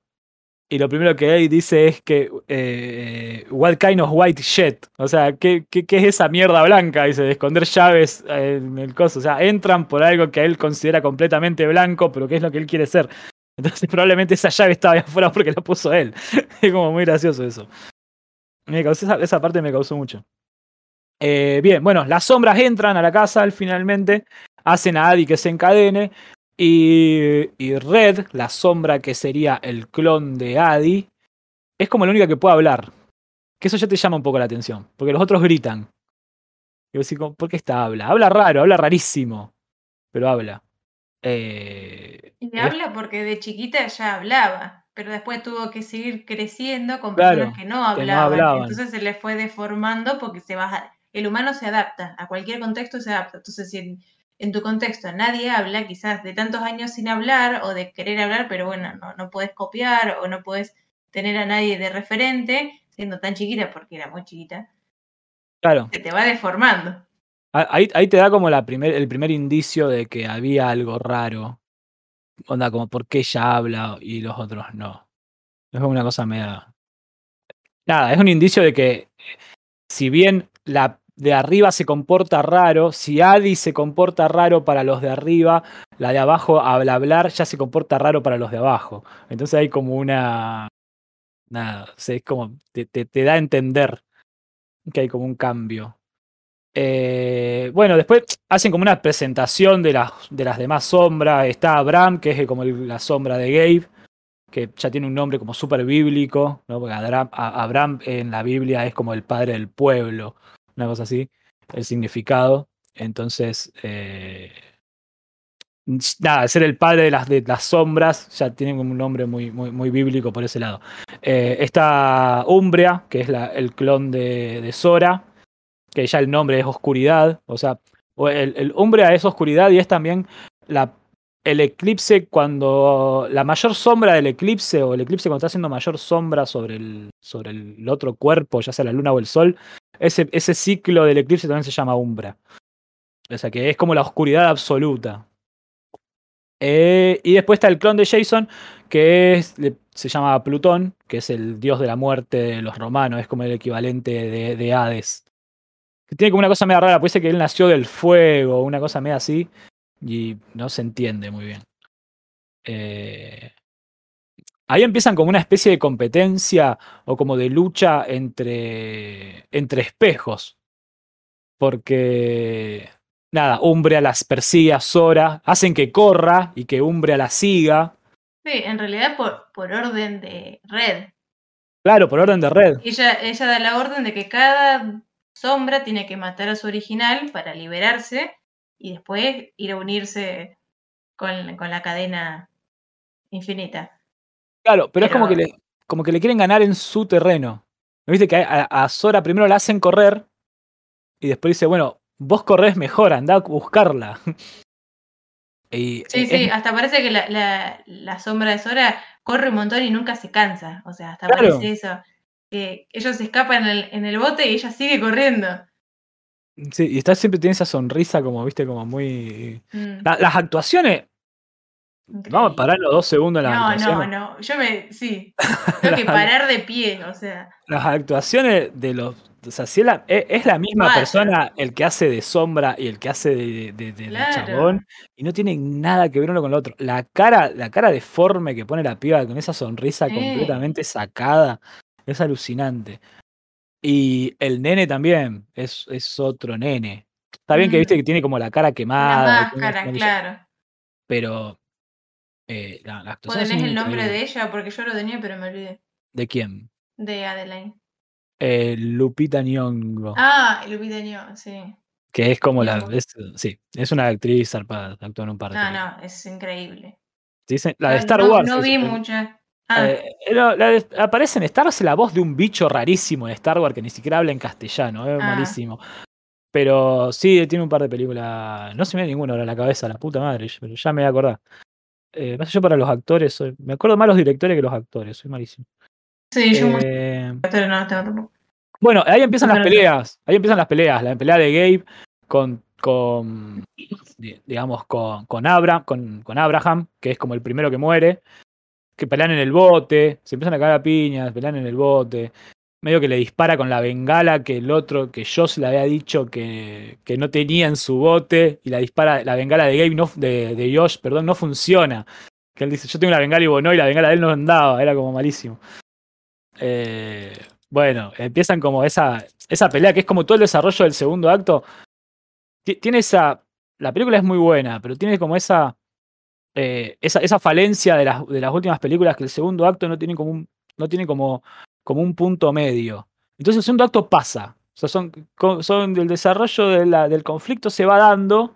Y lo primero que Gabe dice es que, eh, what kind of white shit? O sea, ¿qué, ¿qué, qué, es esa mierda blanca? Dice, de esconder llaves en el coso. O sea, entran por algo que él considera completamente blanco, pero que es lo que él quiere ser. Entonces probablemente esa llave estaba ahí afuera porque la puso él. es como muy gracioso eso esa, parte me causó mucho. Eh, bien, bueno, las sombras entran a la casa finalmente, hacen a Adi que se encadene. Y, y, Red, la sombra que sería el clon de Adi, es como la única que puede hablar. Que eso ya te llama un poco la atención, porque los otros gritan. Y vos decís, ¿por qué esta habla? Habla raro, habla rarísimo, pero habla. Eh, y habla porque de chiquita ya hablaba pero después tuvo que seguir creciendo con personas que, no hablaban, Entonces se le fue deformando porque se baja. El humano se adapta, a cualquier contexto se adapta. Entonces, si en, tu contexto nadie habla, quizás de tantos años sin hablar o de querer hablar, pero bueno, no, no puedes copiar o no puedes tener a nadie de referente, siendo tan chiquita, porque era muy chiquita. Claro. Se te va deformando. Ahí, ahí te da como la primer, el primer indicio de que había algo raro onda como por qué ella habla y los otros no. Es una cosa media. Nada, es un indicio de que si bien la de arriba se comporta raro, si Adi se comporta raro para los de arriba, la de abajo al hablar ya se comporta raro para los de abajo. Entonces hay como una. Nada, es como. Te, te da a entender que hay como un cambio. Eh, bueno, después hacen como una presentación de las, de las demás sombras. Está Abraham, que es como la sombra de Gabe, que ya tiene un nombre como súper bíblico, ¿no? porque Abraham, en la Biblia es como el padre del pueblo, una cosa así, el significado. Entonces, eh, nada, ser el padre de las, de las sombras ya tiene un nombre muy, muy, muy bíblico por ese lado. Eh, está Umbria, que es el clon de, de Sora que ya el nombre es oscuridad, o sea, el, el Umbrea es oscuridad y es también la, el eclipse cuando la mayor sombra del eclipse o el eclipse cuando está haciendo mayor sombra sobre el, sobre el otro cuerpo, ya sea la luna o el sol, ese, ese ciclo del eclipse también se llama Umbra. O sea que es como la oscuridad absoluta. Eh, y después está el clon de Jason, que es, se llama Plutón, que es el dios de la muerte de los romanos, es como el equivalente de, de Hades tiene como una cosa media rara, puede ser que él nació del fuego, una cosa media así, y no se entiende muy bien. Eh, ahí empiezan como una especie de competencia o como de lucha entre, entre espejos. Porque, nada, Umbrea las persigue a Sora, hacen que corra y que Umbrea la siga. Sí, en realidad por, por orden de red. Claro, por orden de red. Ella, ella da la orden de que cada Sombra tiene que matar a su original para liberarse y después ir a unirse con, con la cadena infinita. Claro, pero, es como que, le, como que le quieren ganar en su terreno. ¿Viste que a, a, Sora primero la hacen correr y después dice, bueno, vos corres mejor, andá a buscarla. sí, sí, hasta parece que la, sombra de Sora corre un montón y nunca se cansa. O sea, hasta parece eso. Que ellos escapan en el, en el bote y ella sigue corriendo. Sí, y está siempre tiene esa sonrisa como, viste, como muy... Mm. las actuaciones... Vamos a parar los dos segundos en las no, No, no, yo me... Sí, tengo que parar de pie, o sea... Las actuaciones de los... O sea, si e, es, la, misma persona el que hace de sombra y el que hace de, de, chabón, y no tiene nada que ver uno con el otro. La cara, la cara deforme que pone la piba con esa sonrisa completamente sacada, es alucinante. Y el nene también es, es otro nene. Está bien que viste que tiene como la cara quemada. La máscara, claro. Pero eh, la, la actuación. el nombre de ella? Porque yo lo tenía, pero me olvidé. ¿De quién? De Adeline. Eh, Lupita Nyong'o. Ah, Lupita Nyong'o, sí. Que es como la. sí, es una actriz zarpada, actúa en un par de. No, no, es increíble. Dicen, la de Star Wars. No vi mucha. Ah. Eh, aparece en Star Wars la voz de un bicho rarísimo en Star Wars que ni siquiera habla en castellano, es ah. malísimo. Pero sí, tiene un par de películas. No se me da ninguno ahora en la cabeza, la puta madre, pero ya me voy a acordar. Eh, sé yo para los actores, me acuerdo más los directores que los actores, soy malísimo. Sí, yo eh, no, Bueno, ahí empiezan las peleas. Ahí empiezan las peleas. La pelea de Gabe con, con digamos, con, con, Abraham, con, con Abraham, que es como el primero que muere que pelean en el bote, se empiezan a a piñas, pelean en el bote. Medio que le dispara con la bengala que el otro, que Josh le había dicho que, que no tenía en su bote, y la dispara, la bengala de Gabe, de Josh, perdón, no funciona. Que él dice, yo tengo una bengala y vos no, y la bengala de él no andaba, era como malísimo. Eh, bueno, empiezan como esa, esa pelea, que es como todo el desarrollo del segundo acto. Tiene esa. La película es muy buena, pero tiene como esa eh, esa, esa, falencia de las, de las, últimas películas que el segundo acto no tiene como un, no tiene como, como un punto medio. Entonces el segundo acto pasa. O sea, son, son el desarrollo del conflicto se va dando,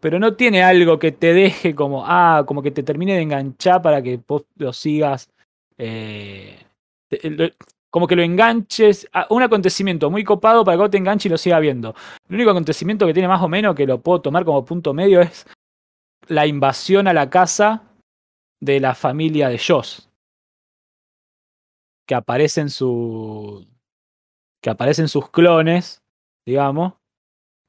pero no tiene algo que te deje como, ah, como que te termine de enganchar para que vos lo sigas. Eh, como que lo enganches un acontecimiento muy copado para que vos te enganches y lo sigas viendo. El único acontecimiento que tiene más o menos que lo puedo tomar como punto medio es la invasión a la casa de la familia de Joss. Que aparecen su. que aparecen sus clones, digamos.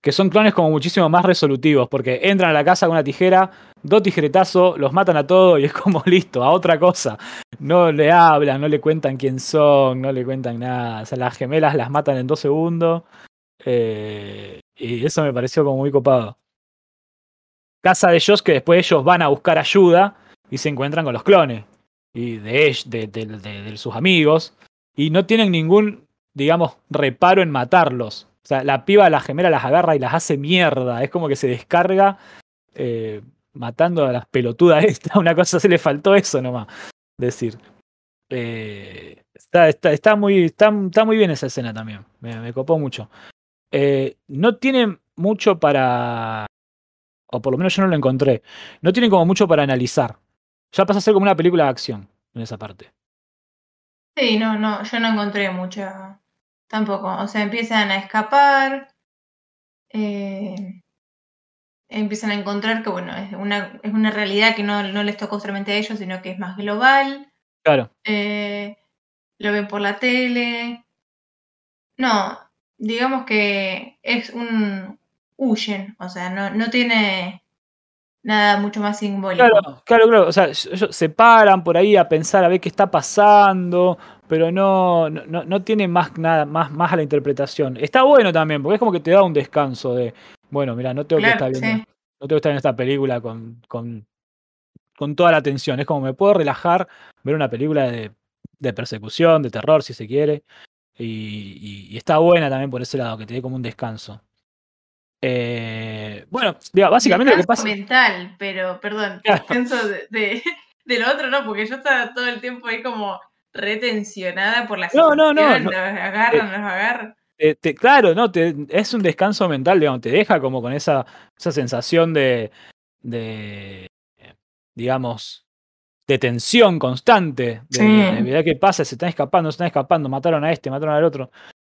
Que son clones como muchísimo más resolutivos, porque entran a la casa con una tijera, dos tijeretazos, los matan a todos y es como listo, a otra cosa. No le hablan, no le cuentan quién son, no le cuentan nada. O sea, las gemelas las matan en dos segundos. Eh, y eso me pareció como muy copado casa de ellos que después ellos van a buscar ayuda y se encuentran con los clones y de, de, de, sus amigos y no tienen ningún, digamos, reparo en matarlos. O sea, la piba, la gemela las agarra y las hace mierda. Es como que se descarga eh, matando a las pelotudas esta. Una cosa se le faltó eso nomás. Decir. Eh, está, está, está, muy, está, está, muy bien esa escena también. Me, copó mucho. Eh, no tiene mucho para, o por lo menos yo no lo encontré, no tienen como mucho para analizar. Ya pasa a ser como una película de acción en esa parte. Sí, no, no, yo no encontré mucha tampoco. O sea, empiezan a escapar, eh, empiezan a encontrar que, bueno, es una, es una realidad que no, no les tocó solamente a ellos, sino que es más global. Claro. Eh, lo ven por la tele. No, digamos que es un, huyen, o sea, no, no tiene nada mucho más simbólico. Claro, claro, claro. O sea, ellos se paran por ahí a pensar a ver qué está pasando, pero no, no, no tiene más nada, más, más a la interpretación. Está bueno también, porque es como que te da un descanso de, bueno, mira, no tengo que estar viendo, no tengo que estar en esta película con, con, con toda la atención. Es como me puedo relajar, ver una película de, de persecución, de terror, si se quiere. Y, y, está buena también por ese lado, que te dé como un descanso. Eh, bueno, básicamente lo que pasa. mental, pero perdón, pienso de, de, lo otro no, porque yo estaba todo el tiempo ahí como retencionada por la No, no, no. Nos agarran, nos agarran. claro, no, te, es un descanso mental, digamos, te deja como con esa, esa sensación de, de, digamos, de tensión constante, de, de, qué pasa, se están escapando, se están escapando, mataron a este, mataron al otro.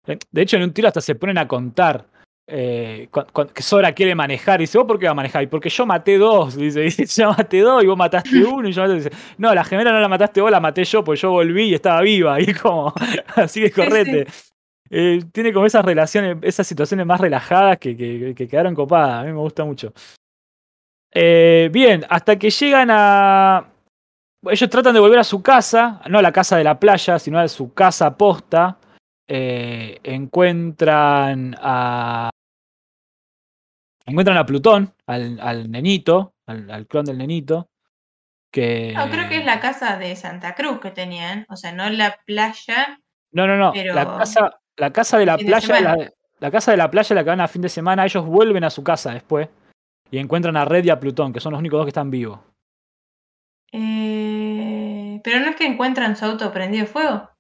De hecho, en un tiro hasta se ponen a contar eh, que Sora quiere manejar, y dice, ¿vos por qué vas a manejar? Y porque yo maté dos, dice, dice, yo maté dos y vos mataste uno, y yo maté, dice, no, la gemela no la mataste vos, la maté yo, pues yo volví y estaba viva, y como, así que correte. Eh, tiene como esas relaciones, esas situaciones más relajadas que, que, quedaron copadas, a mí me gusta mucho. Eh, bien, hasta que llegan a... Ellos tratan de volver a su casa, no a la casa de la playa, sino a su casa posta. encuentran a Encuentran a Plutón, al, al nenito, al, clon del nenito. Que... No, creo que es la casa de Santa Cruz que tenían. O sea, no la playa. No, no, no. La, casa, la casa de la playa. la, casa de la playa la que van a fin de semana. Ellos vuelven a su casa después. Y encuentran a Red y a Plutón, que son los únicos dos que están vivos. Eh, pero no es que encuentran su auto prendido fuego.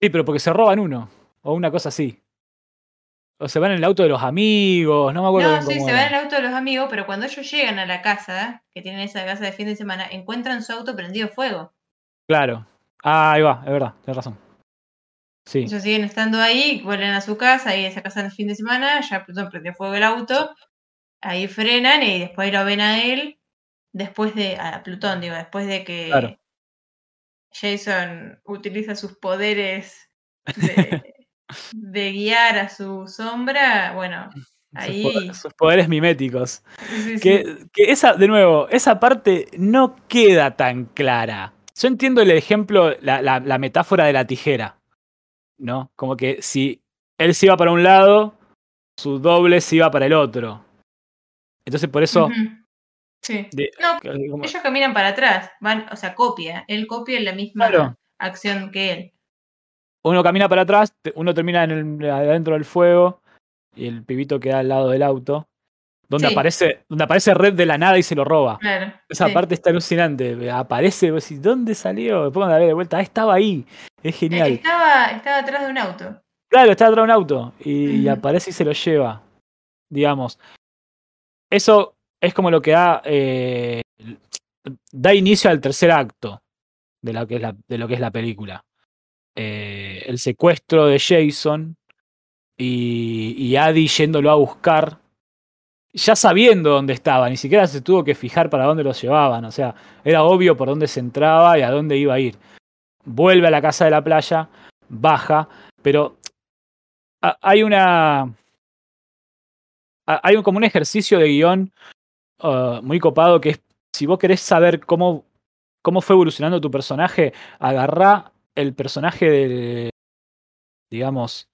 Sí, pero porque se roban uno. O una cosa así. O se van en el auto de los amigos, no me acuerdo. No, sí, se van en el auto de los amigos, pero cuando ellos llegan a la casa, que tienen esa casa de fin de semana, encuentran su auto prendido fuego. Claro. Ah, ahí va, es verdad, tienes razón. Sí. Ellos siguen estando ahí, vuelven a su casa, y esa casa el fin de semana, ya Plutón prendió fuego el auto, ahí frenan y después lo ven a él, después de, a Plutón, digo, después de que Jason utiliza sus poderes de, de guiar a su sombra, bueno, ahí... Sus, poderes miméticos. Que, esa, de nuevo, esa parte no queda tan clara. Yo entiendo el ejemplo, la, metáfora de la tijera, ¿no? Como que si él se iba para un lado, su doble se iba para el otro. Entonces por eso... Sí. no, ellos caminan para atrás, van, o sea, copia, él copia la misma acción que él uno camina para atrás, uno termina en el, adentro del fuego y el pibito queda al lado del auto. Donde aparece, donde aparece Red de la nada y se lo roba. Esa parte está alucinante. Aparece, ¿dónde salió? Después cuando la de vuelta, ah, estaba ahí. Es genial. Estaba, estaba atrás de un auto. Claro, estaba atrás de un auto. Y, aparece y se lo lleva. Digamos. Eso es como lo que da. Eh, da inicio al tercer acto de lo que es la, de lo que es la película. Eh, el secuestro de Jason y, y Adi yéndolo a buscar, ya sabiendo dónde estaba, ni siquiera se tuvo que fijar para dónde los llevaban, o sea, era obvio por dónde se entraba y a dónde iba a ir. Vuelve a la casa de la playa, baja, pero hay una... Hay como un ejercicio de guion uh, muy copado que es, si vos querés saber cómo, cómo fue evolucionando tu personaje, agarrá el personaje de, digamos,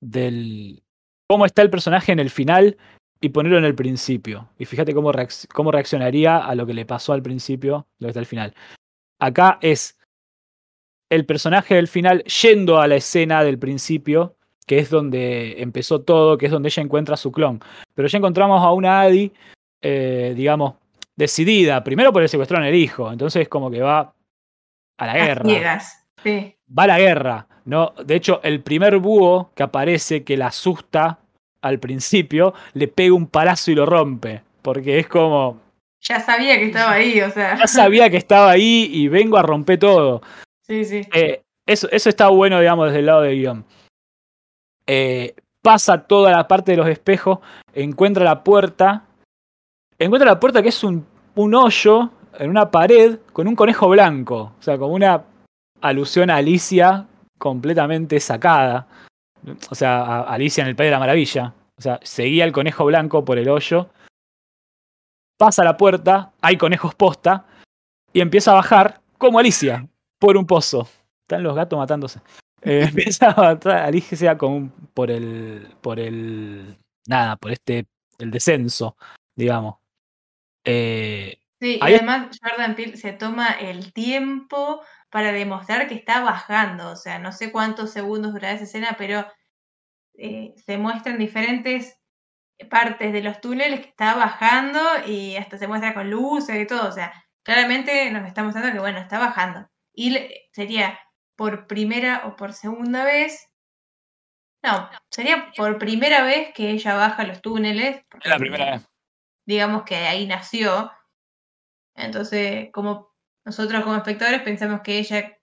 del cómo está el personaje en el final y ponerlo en el principio. Y fíjate cómo, cómo reaccionaría a lo que le pasó al principio, lo que está al final. Acá es el personaje del final yendo a la escena del principio, que es donde empezó todo, que es donde ella encuentra su clon. Pero ya encontramos a una Adi, eh, digamos, decidida, primero por el secuestro en el hijo, entonces como que va a la guerra. Va a la guerra. ¿no? De hecho, el primer búho que aparece, que la asusta al principio, le pega un palazo y lo rompe. Porque es como. Ya sabía que estaba ahí, o sea. Ya sabía que estaba ahí y vengo a romper todo. Sí, sí. Eh, eso, eso está bueno, digamos, desde el lado de guion. Eh, pasa toda la parte de los espejos, encuentra la puerta. Encuentra la puerta que es un, un hoyo en una pared con un conejo blanco. O sea, como una alusión a Alicia completamente sacada. O sea, Alicia en el País de la Maravilla. O sea, seguía el conejo blanco por el hoyo. Pasa la puerta, hay conejos posta. Y empieza a bajar como Alicia, por un pozo. Están los gatos matándose. Eh, empieza a bajar Alicia por el. por el. nada, por este. el descenso, digamos. Eh, sí, y además Jordan Peele se toma el tiempo para demostrar que está bajando. O sea, no sé cuántos segundos dura esa escena, pero eh, se muestran diferentes partes de los túneles que está bajando y hasta se muestra con luces y todo. O sea, claramente nos está mostrando que, bueno, está bajando. Y sería por primera o por segunda vez. No, sería por primera vez que ella baja los túneles. Es la primera vez. Digamos que ahí nació. Entonces, como nosotros como espectadores pensamos que ella,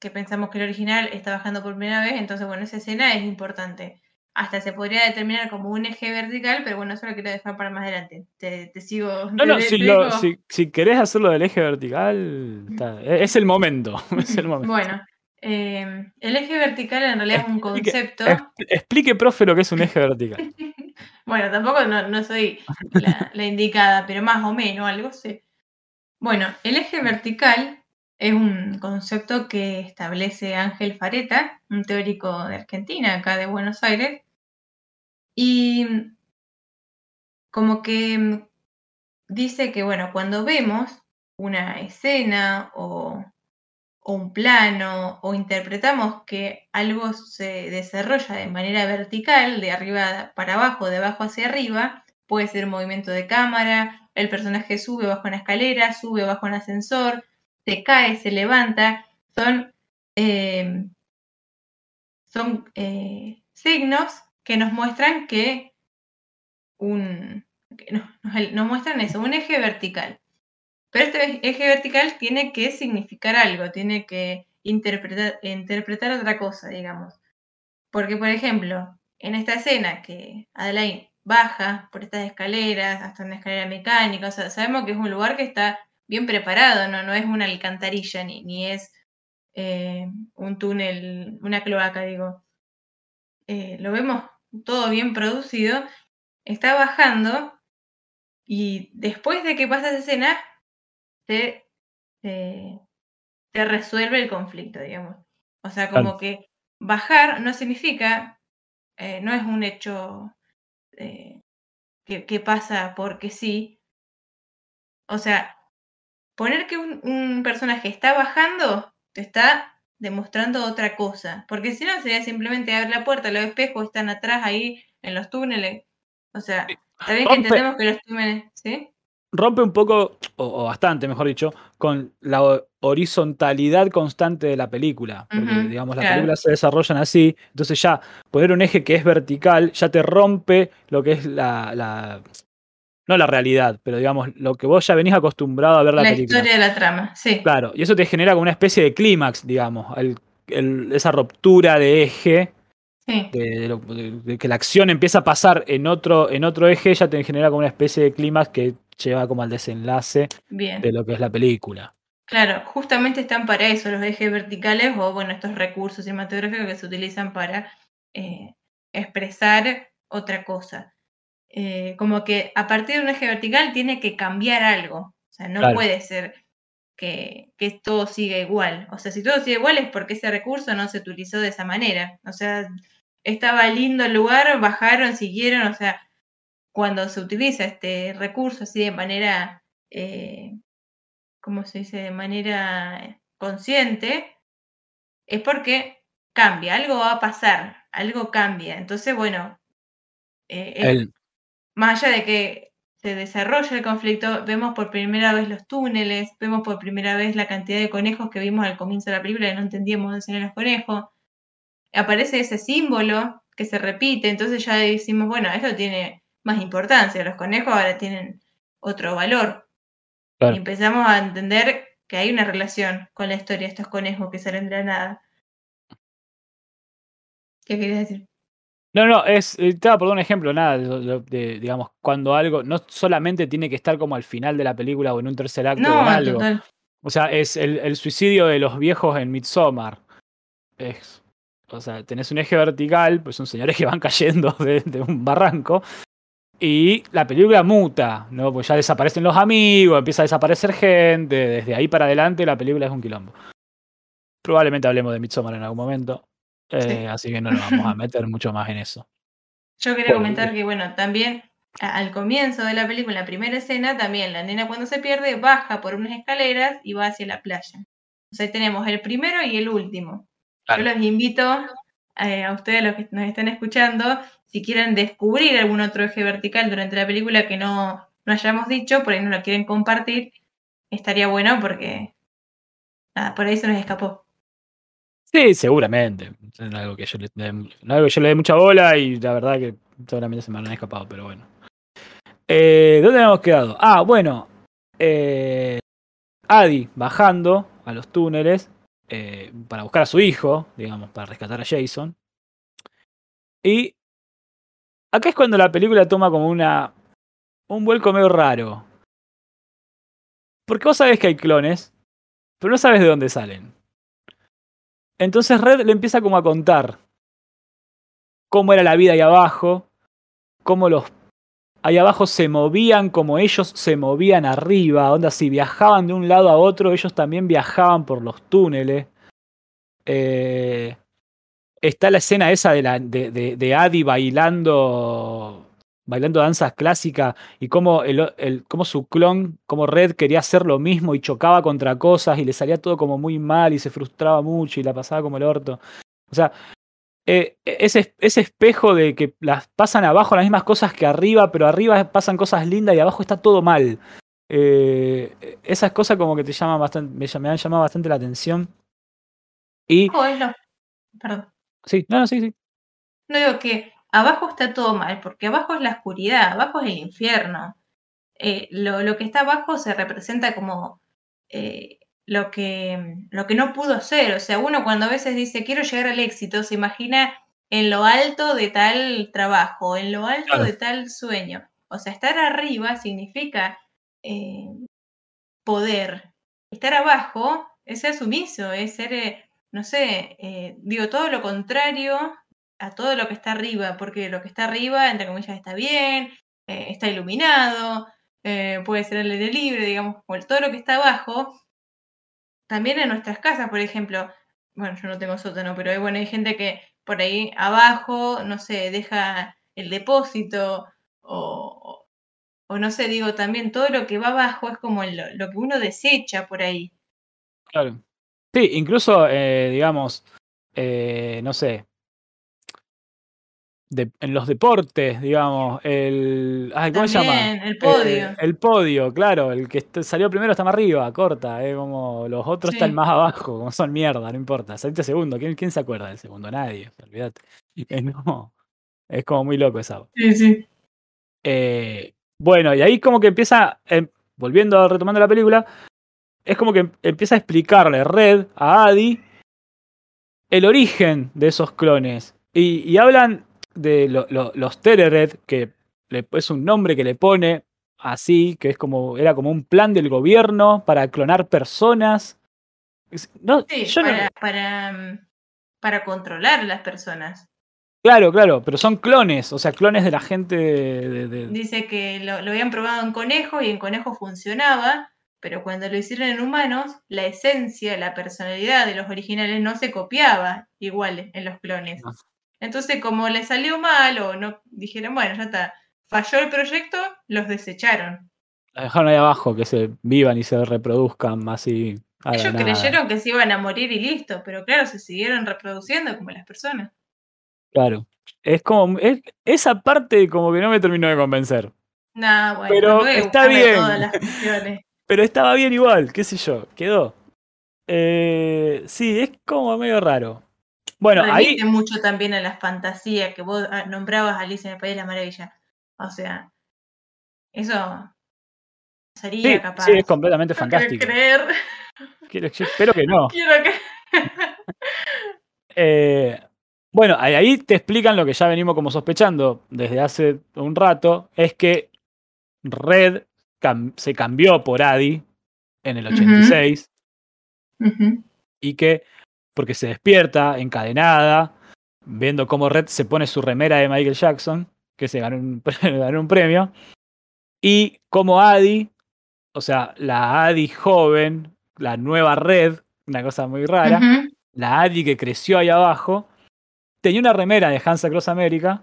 que pensamos que el original está bajando por primera vez, entonces bueno, esa escena es importante. hasta se podría determinar como un eje vertical, pero bueno, eso lo quiero dejar para más adelante. Te, sigo. No, no, si, si, querés hacerlo del eje vertical, e, es el momento. Bueno, eh, el eje vertical en realidad es un concepto. explique, profe, lo que es un eje vertical. bueno, tampoco no, soy la, indicada, pero más o menos algo sé. Bueno, el eje vertical es un concepto que establece Ángel Fareta, un teórico de Argentina, acá de Buenos Aires, y como que dice que, bueno, cuando vemos una escena o, un plano o interpretamos que algo se desarrolla de manera vertical, de arriba para abajo, de abajo hacia arriba, puede ser movimiento de cámara, el personaje sube bajo una escalera, sube bajo un ascensor, se cae, se levanta, son, eh, son eh, signos que nos muestran que un, nos, muestran eso, un eje vertical. Pero este eje vertical tiene que significar algo, tiene que interpretar, interpretar otra cosa, digamos. Porque, por ejemplo, en esta escena que Adelaide baja por estas escaleras, hasta una escalera mecánica, o sea, sabemos que es un lugar que está bien preparado, no, no es una alcantarilla ni, ni es eh, un túnel, una cloaca, digo. Eh, lo vemos todo bien producido, está bajando y después de que pasa esa escena, se, resuelve el conflicto, digamos. O sea, como que bajar no significa, eh, no es un hecho que, que, pasa porque sí. O sea, poner que un, personaje está bajando, te está demostrando otra cosa. Porque si no, sería simplemente abrir la puerta, los espejos están atrás ahí en los túneles. O sea, está bien que entendemos que los túneles, ¿sí? Rompe un poco, o, bastante, mejor dicho, con la horizontalidad constante de la película. Porque, digamos, las películas se desarrollan así. Entonces ya poner un eje que es vertical ya te rompe lo que es la no la realidad, pero digamos, lo que vos ya venís acostumbrado a ver la, película. La historia de la trama, sí. Claro, y eso te genera como una especie de clímax, digamos, esa ruptura de eje, de, que la acción empieza a pasar en otro, en otro eje, ya te genera como una especie de clímax que lleva como al desenlace de lo que es la película. Claro, justamente están para eso los ejes verticales o, bueno, estos recursos cinematográficos que se utilizan para eh, expresar otra cosa. Eh, como que a partir de un eje vertical tiene que cambiar algo. O sea, no puede ser que, todo siga igual. O sea, si todo sigue igual es porque ese recurso no se utilizó de esa manera. O sea, estaba lindo el lugar, bajaron, siguieron. O sea, cuando se utiliza este recurso así de manera, eh, ¿cómo se dice? De manera consciente, es porque cambia, algo va a pasar, algo cambia. Entonces, bueno, eh, más allá de que se desarrolla el conflicto, vemos por primera vez los túneles, vemos por primera vez la cantidad de conejos que vimos al comienzo de la película y no entendíamos dónde salían los conejos. Aparece ese símbolo que se repite, entonces ya decimos, bueno, esto tiene más importancia, los conejos ahora tienen otro valor. Y empezamos a entender que hay una relación con la historia de estos conejos que salen de la nada. ¿Qué querías decir? No, no, es, eh, te voy a poner un ejemplo, nada, de, digamos, cuando algo no solamente tiene que estar como al final de la película o en un tercer acto o algo. O sea, es el, suicidio de los viejos en Midsommar. Es, o sea, tenés un eje vertical, pues son señores que van cayendo de, un barranco. Y la película muta, ¿no? Pues ya desaparecen los amigos, empieza a desaparecer gente. Desde ahí para adelante la película es un quilombo. Probablemente hablemos de Midsommar en algún momento. Eh, así que no nos vamos a meter mucho más en eso. Yo quería comentar que, bueno, también al comienzo de la película, en la primera escena, también la nena cuando se pierde baja por unas escaleras y va hacia la playa. O sea, tenemos el primero y el último. Yo los invito eh, a ustedes, los que nos están escuchando, si quieren descubrir algún otro eje vertical durante la película que no, no hayamos dicho, por ahí no lo quieren compartir, estaría bueno porque nada, por ahí se nos escapó. Sí, seguramente. Es algo que yo le, algo que yo le dé mucha bola y la verdad que seguramente se me han escapado, pero bueno. Eh, ¿Dónde hemos quedado? Ah, bueno. Eh, Adi bajando a los túneles eh, para buscar a su hijo, digamos, para rescatar a Jason. Y acá es cuando la película toma como una. un vuelco medio raro. Porque vos sabés que hay clones, pero no sabes de dónde salen. Entonces Red le empieza como a contar cómo era la vida ahí abajo, cómo los ahí abajo se movían como ellos se movían arriba, onda si viajaban de un lado a otro, ellos también viajaban por los túneles. Eh, está la escena esa de, la, de, Adi bailando bailando danzas clásicas y cómo, el, el, su clon, como Red, quería hacer lo mismo y chocaba contra cosas y le salía todo como muy mal y se frustraba mucho y la pasaba como el orto. O sea, eh, ese, espejo de que las pasan abajo las mismas cosas que arriba, pero arriba pasan cosas lindas y abajo está todo mal. Eh, esas cosas como que te llaman bastante, me, han llamado bastante la atención. Y. Perdón. Sí, no, sí, sí. No digo que abajo está todo mal, porque abajo es la oscuridad, abajo es el infierno. Eh, lo, lo, que está abajo se representa como eh, lo, que, lo que no pudo ser. O sea, uno cuando a veces dice quiero llegar al éxito, se imagina en lo alto de tal trabajo, en lo alto de tal sueño. O sea, estar arriba significa eh, poder. Estar abajo es ser sumiso, es ser no sé, eh, digo todo lo contrario a todo lo que está arriba, porque lo que está arriba, entre comillas, está bien, eh, está iluminado, eh, puede ser el aire libre, digamos, todo lo que está abajo, también en nuestras casas, por ejemplo, bueno, yo no tengo sótano, pero bueno, hay gente que por ahí abajo, no sé, deja el depósito o, o no sé, digo, también todo lo que va abajo es como lo que uno desecha por ahí. Claro. Sí, incluso, eh, digamos, eh, no sé, en los deportes, digamos, el. ¿Cómo se llama? El podio. Eh, el podio, claro, el que salió primero está más arriba, corta, eh, como los otros están más abajo, como son mierda, no importa. Saliste segundo, ¿quién, quién se acuerda del segundo? Nadie, olvídate. es como muy loco esa. Sí, sí. bueno, y ahí como que empieza, volviendo, retomando la película, es como que empieza a explicarle Red a Adi el origen de esos clones. Y, hablan de los Terered, que es un nombre que le pone así, que es como, era como un plan del gobierno para clonar personas. No, sí, para, mm, para, controlar las personas. Claro, claro, pero son clones, o sea, clones de la gente de... Dice que lo, lo habían probado en conejos y en conejos funcionaba, pero cuando lo hicieron en humanos, la esencia, la personalidad de los originales no se copiaba igual en los clones. Entonces, como le salió mal o no dijeron, bueno, ya está, falló el proyecto, los desecharon. La dejaron ahí abajo, que se vivan y se reproduzcan así. Ellos creyeron que se iban a morir y listo, pero claro, se siguieron reproduciendo como las personas. Claro. Es como, esa parte como que no me terminó de convencer. Nah, bueno, pero está bien. Pero estaba bien igual, qué sé yo, quedó. Eh, sí, es como medio raro. Bueno, ahí. mucho también a la fantasía que vos ah, nombrabas Alicia en el País de la Maravilla. O sea, eso sería capaz. Sí, es completamente fantástico. creer. Quiero, espero que no. Quiero que. eh, bueno, ahí te explican lo que ya venimos como sospechando desde hace un rato, es que Red se cambió por Adi en el 86 y que porque se despierta encadenada viendo cómo Red se pone su remera de Michael Jackson que se ganó un, ganó un premio y como Adi o sea la Adi joven la nueva Red una cosa muy rara la Adi que creció ahí abajo tenía una remera de Hansa Cross America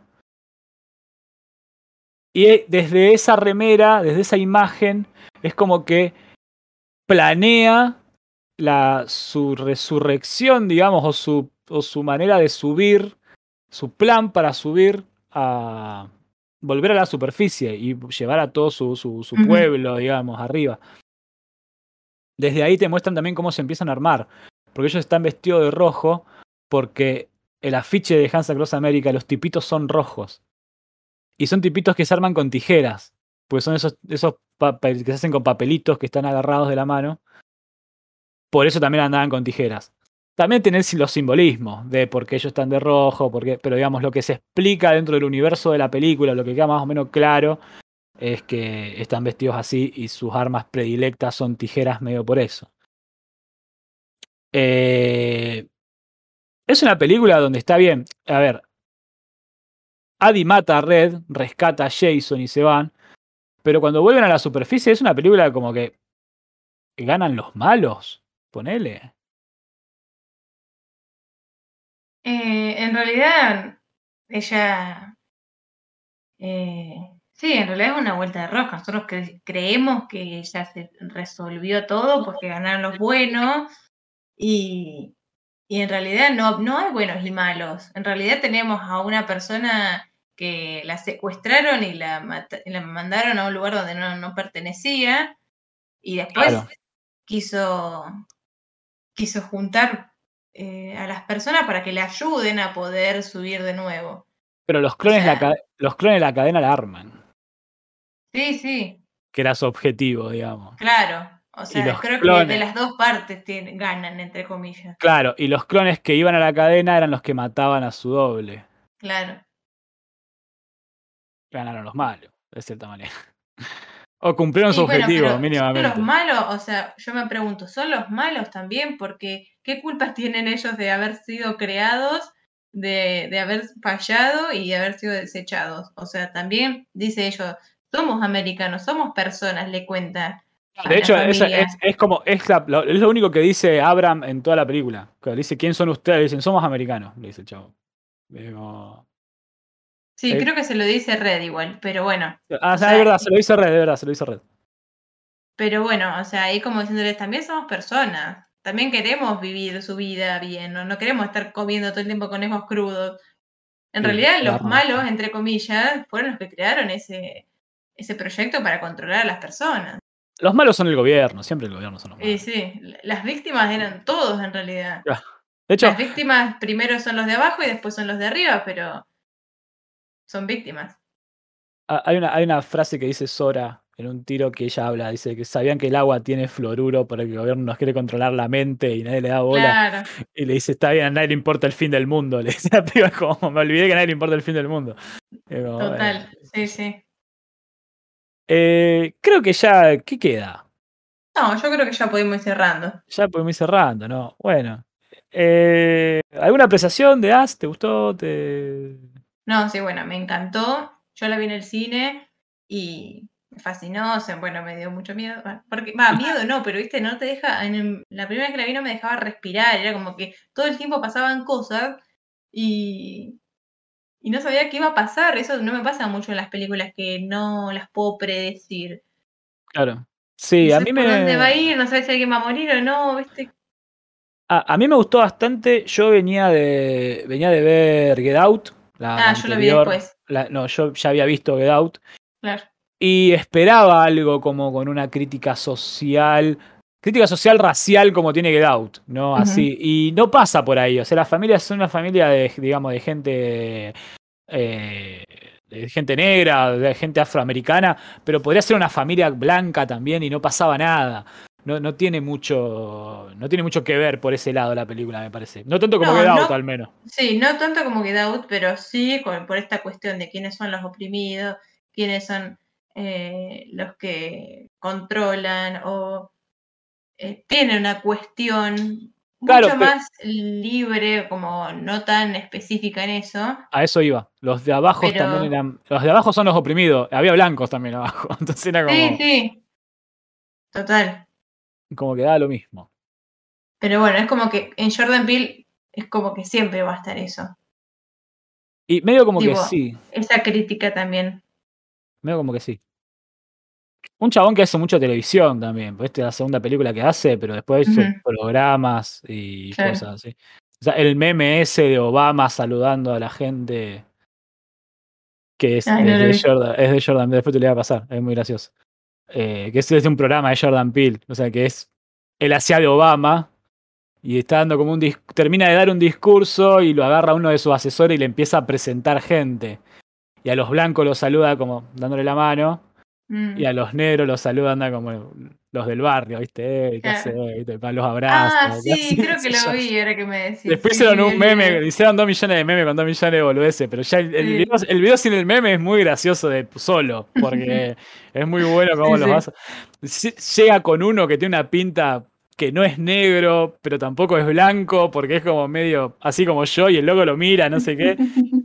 y desde esa remera, desde esa imagen, es como que planea la, su resurrección, digamos, o su, o su manera de subir, su plan para subir a volver a la superficie y llevar a todo su, su, su pueblo, digamos, arriba. Desde ahí te muestran también cómo se empiezan a armar, porque ellos están vestidos de rojo, porque el afiche de Hansa Cross America, los tipitos son rojos. Y son tipitos que se arman con tijeras. Pues son esos, esos que se hacen con papelitos que están agarrados de la mano. Por eso también andaban con tijeras. también tenés los simbolismos de por qué ellos están de rojo, pero digamos lo que se explica dentro del universo de la película, lo que queda más o menos claro, es que están vestidos así y sus armas predilectas son tijeras medio por eso. Eh, es una película donde está bien. A ver, Adi mata a Red, rescata a Jason y se van. Pero cuando vuelven a la superficie es una película como que ganan los malos. Ponele. Eh, en realidad, ella. Eh, sí, en realidad es una vuelta de rosca. Nosotros creemos que ya se resolvió todo porque ganaron los buenos. Y, y en realidad no, no hay buenos y malos. En realidad tenemos a una persona que la secuestraron y la, la mandaron a un lugar donde no, pertenecía y después quiso, quiso juntar eh, a las personas para que le ayuden a poder subir de nuevo. Pero los clones, la, los clones de la cadena la arman. Sí, sí. Que era su objetivo, digamos. Claro. O sea, creo que de las dos partes tienen, ganan, entre comillas. Claro, y los clones que iban a la cadena eran los que mataban a su doble. Claro. Ganaron los malos, de cierta manera. o cumplieron su objetivo, mínimamente. los malos, o sea, yo me pregunto, ¿son los malos también? Porque, ¿qué culpas tienen ellos de haber sido creados, de, de haber fallado y de haber sido desechados? O sea, también, dice ellos, somos americanos, somos personas, le cuenta de hecho, es, como, es, lo, único que dice Abraham en toda la película. Que dice, ¿quién son ustedes? Dicen, somos americanos, le dice el chavo. Sí, creo que se lo dice Red igual, pero bueno. Ah, es verdad, se lo dice Red, de verdad, se lo dice Red. Pero bueno, o sea, ahí como diciéndoles, también somos personas. También queremos vivir su vida bien, no, no queremos estar comiendo todo el tiempo conejos crudos. En realidad, los malos, entre comillas, fueron los que crearon ese, ese proyecto para controlar a las personas. Los malos son el gobierno, siempre el gobierno son los malos. Sí, sí, las víctimas eran todos en realidad. De hecho, las víctimas primero son los de abajo y después son los de arriba, pero son víctimas. Hay una, hay una frase que dice Sora en un tiro que ella habla, dice que sabían que el agua tiene fluoruro porque el gobierno nos quiere controlar la mente y nadie le da bola. Y le dice, está bien, a nadie le importa el fin del mundo. Le dice la como, me olvidé que a nadie le importa el fin del mundo. Total, sí, sí. Eh, creo que ya, ¿qué queda? No, yo creo que ya podemos ir cerrando. Ya podemos ir cerrando, ¿no? Bueno. Eh, ¿Alguna apreciación de As? ¿Te gustó? ¿Te... No, sí, bueno, me encantó. Yo la vi en el cine y me fascinó. O sea, bueno, me dio mucho miedo. Porque, va, miedo no, pero viste, no te deja. En la primera vez que la vi no me dejaba respirar. Era como que todo el tiempo pasaban cosas y, y no sabía qué iba a pasar. Eso no me pasa mucho en las películas que no las puedo predecir. Claro. Sí, a mí me. dónde va a ir? No sabes si alguien va a morir o no, ¿viste? A, mí me gustó bastante. Yo venía de venía de ver Get Out. La, ah, yo lo vi después. no, yo ya había visto Get Out. Claro. Y esperaba algo como con una crítica social. Crítica social racial como tiene Get Out, ¿no? Así. Y no pasa por ahí. O sea, las familias son una familia de, digamos, de gente eh, de gente negra, de gente afroamericana, pero podría ser una familia blanca también y no pasaba nada. No, no, tiene mucho no tiene mucho que ver por ese lado la película, me parece. No tanto como Get Out, al menos. Sí, no tanto como Get Out, pero sí por esta cuestión de quiénes son los oprimidos, quiénes son eh, los que controlan o eh, tiene una cuestión mucho más libre, como no tan específica en eso. A eso iba. Los de abajo también eran. Los de abajo son los oprimidos. Había blancos también abajo. Entonces era como. Sí, sí. Total. Como que da lo mismo. Pero bueno, es como que en Jordan Peele es como que siempre va a estar eso. Y medio como que sí. Esa crítica también. Medio como que sí. Un chabón que hace mucho televisión también, pues esta es la segunda película que hace, pero después hace programas y cosas así. O sea, el meme ese de Obama saludando a la gente, que es, de, Jordan, es de Jordan, después te lo voy a pasar, es muy gracioso. Eh, que es de un programa de Jordan Peele, o sea, que es el hacía de Obama y está dando como un termina de dar un discurso y lo agarra uno de sus asesores y le empieza a presentar gente. Y a los blancos los saluda como dándole la mano Y a los negros los saludan como los del barrio, ¿viste? ¿Qué hace? Los abrazos. Ah, sí, creo que lo vi, ahora que me decís. Después hicieron un meme, hicieron dos millones de memes con dos millones de boludeces, pero ya el, video, sin el meme es muy gracioso de solo, porque es muy bueno cómo los vas. Llega con uno que tiene una pinta que no es negro, pero tampoco es blanco, porque es como medio así como yo, y el loco lo mira, no sé qué,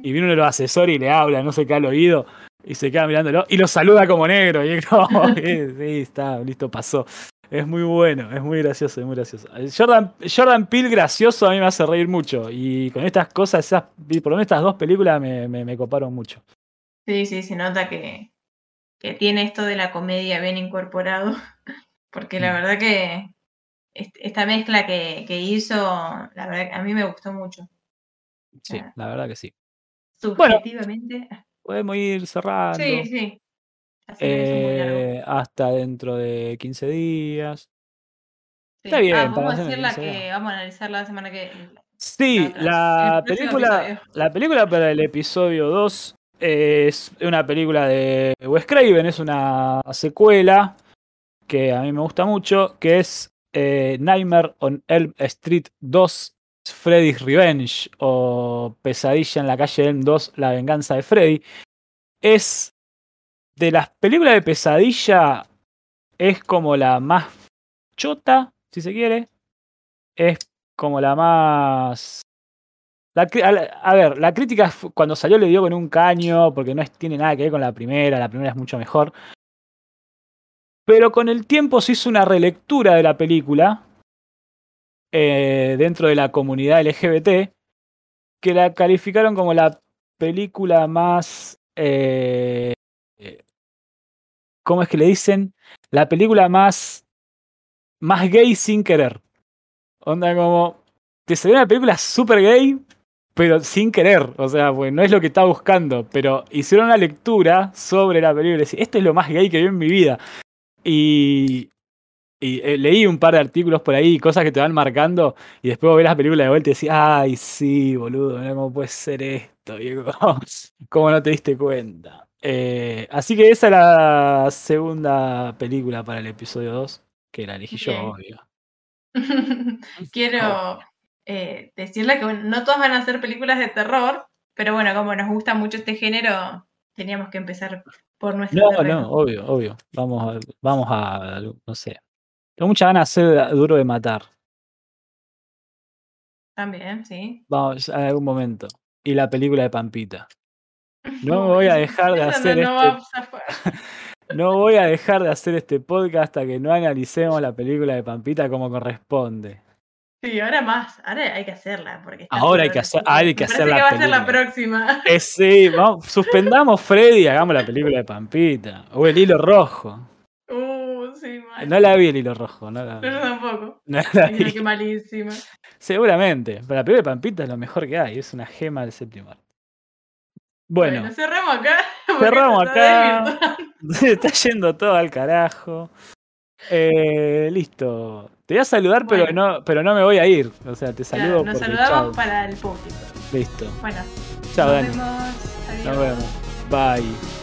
y viene uno de los asesores y le habla, no sé qué al oído y se queda mirándolo y lo saluda como negro. Y es como, sí, está, listo, pasó. Es muy bueno, es muy gracioso, es muy gracioso. Jordan, Jordan Peele gracioso a mí me hace reír mucho. Y con estas cosas, esas, por lo menos estas dos películas me, me, coparon mucho. Sí, sí, se nota que, que, tiene esto de la comedia bien incorporado. Porque la mm. verdad que esta mezcla que, que hizo, la verdad a mí me gustó mucho. Sí, la verdad que sí. Subjetivamente. Podemos ir cerrando. Sí, sí. Eh, hasta dentro de 15 días. Está bien. Ah, vamos, a la que, vamos a analizar la semana que. Sí, la, película, la película para el episodio 2 es una película de Wes Craven, es una secuela que a mí me gusta mucho, que es eh, Nightmare on Elm Street 2 Freddy's Revenge o Pesadilla en la calle Elm 2, La venganza de Freddy, es de las películas de pesadilla, es como la más chota, si se quiere. Es como la más... a, ver, la crítica cuando salió le dio con un caño, porque no tiene nada que ver con la primera, la primera es mucho mejor. Pero con el tiempo se hizo una relectura de la película eh, dentro de la comunidad LGBT que la calificaron como la película más... Eh, ¿Cómo es que le dicen? La película más, más gay sin querer. Onda como... Te salió una película súper gay, pero sin querer. O sea, pues no es lo que estaba buscando. Pero hicieron una lectura sobre la película y decían, esto es lo más gay que vi en mi vida. Y, y eh, leí un par de artículos por ahí, cosas que te van marcando, y después ves las películas de vuelta y decís, ay, sí, boludo, ¿cómo puede ser esto? Y ¿Cómo no te diste cuenta? Eh, así que esa es la segunda película para el episodio 2, que la elegí yo, obvio. Quiero eh, decirle que no todas van a ser películas de terror, pero bueno, como nos gusta mucho este género, teníamos que empezar por nuestra. No, no, obvio, obvio. Vamos a, vamos a, no sé, tengo mucha ganas de ser duro de matar. También, sí. Vamos, en algún momento. Y la película de Pampita. No voy a dejar de hacer este... no voy a dejar de hacer este podcast hasta que no analicemos la película de Pampita como corresponde. Sí, ahora más, ahora hay que hacerla. Porque ahora hay que, hacer, hay que hacer la que va a ser la próxima. Eh, sí, vamos, suspendamos Freddy y hagamos la película de Pampita. O el hilo rojo. No la vi el hilo rojo, no la Yo tampoco. No la vi. Qué malísima. Seguramente, pero la película de Pampita es lo mejor que hay, es una gema del séptimo arte. Bueno, cerramos acá. Cerramos acá. Se está yendo todo al carajo. Eh, listo. Te voy a saludar, pero, no, pero no me voy a ir. O sea, te saludo. nos saludamos para el público. Listo. Bueno. Chao, Dani. Vemos. Nos vemos. Bye.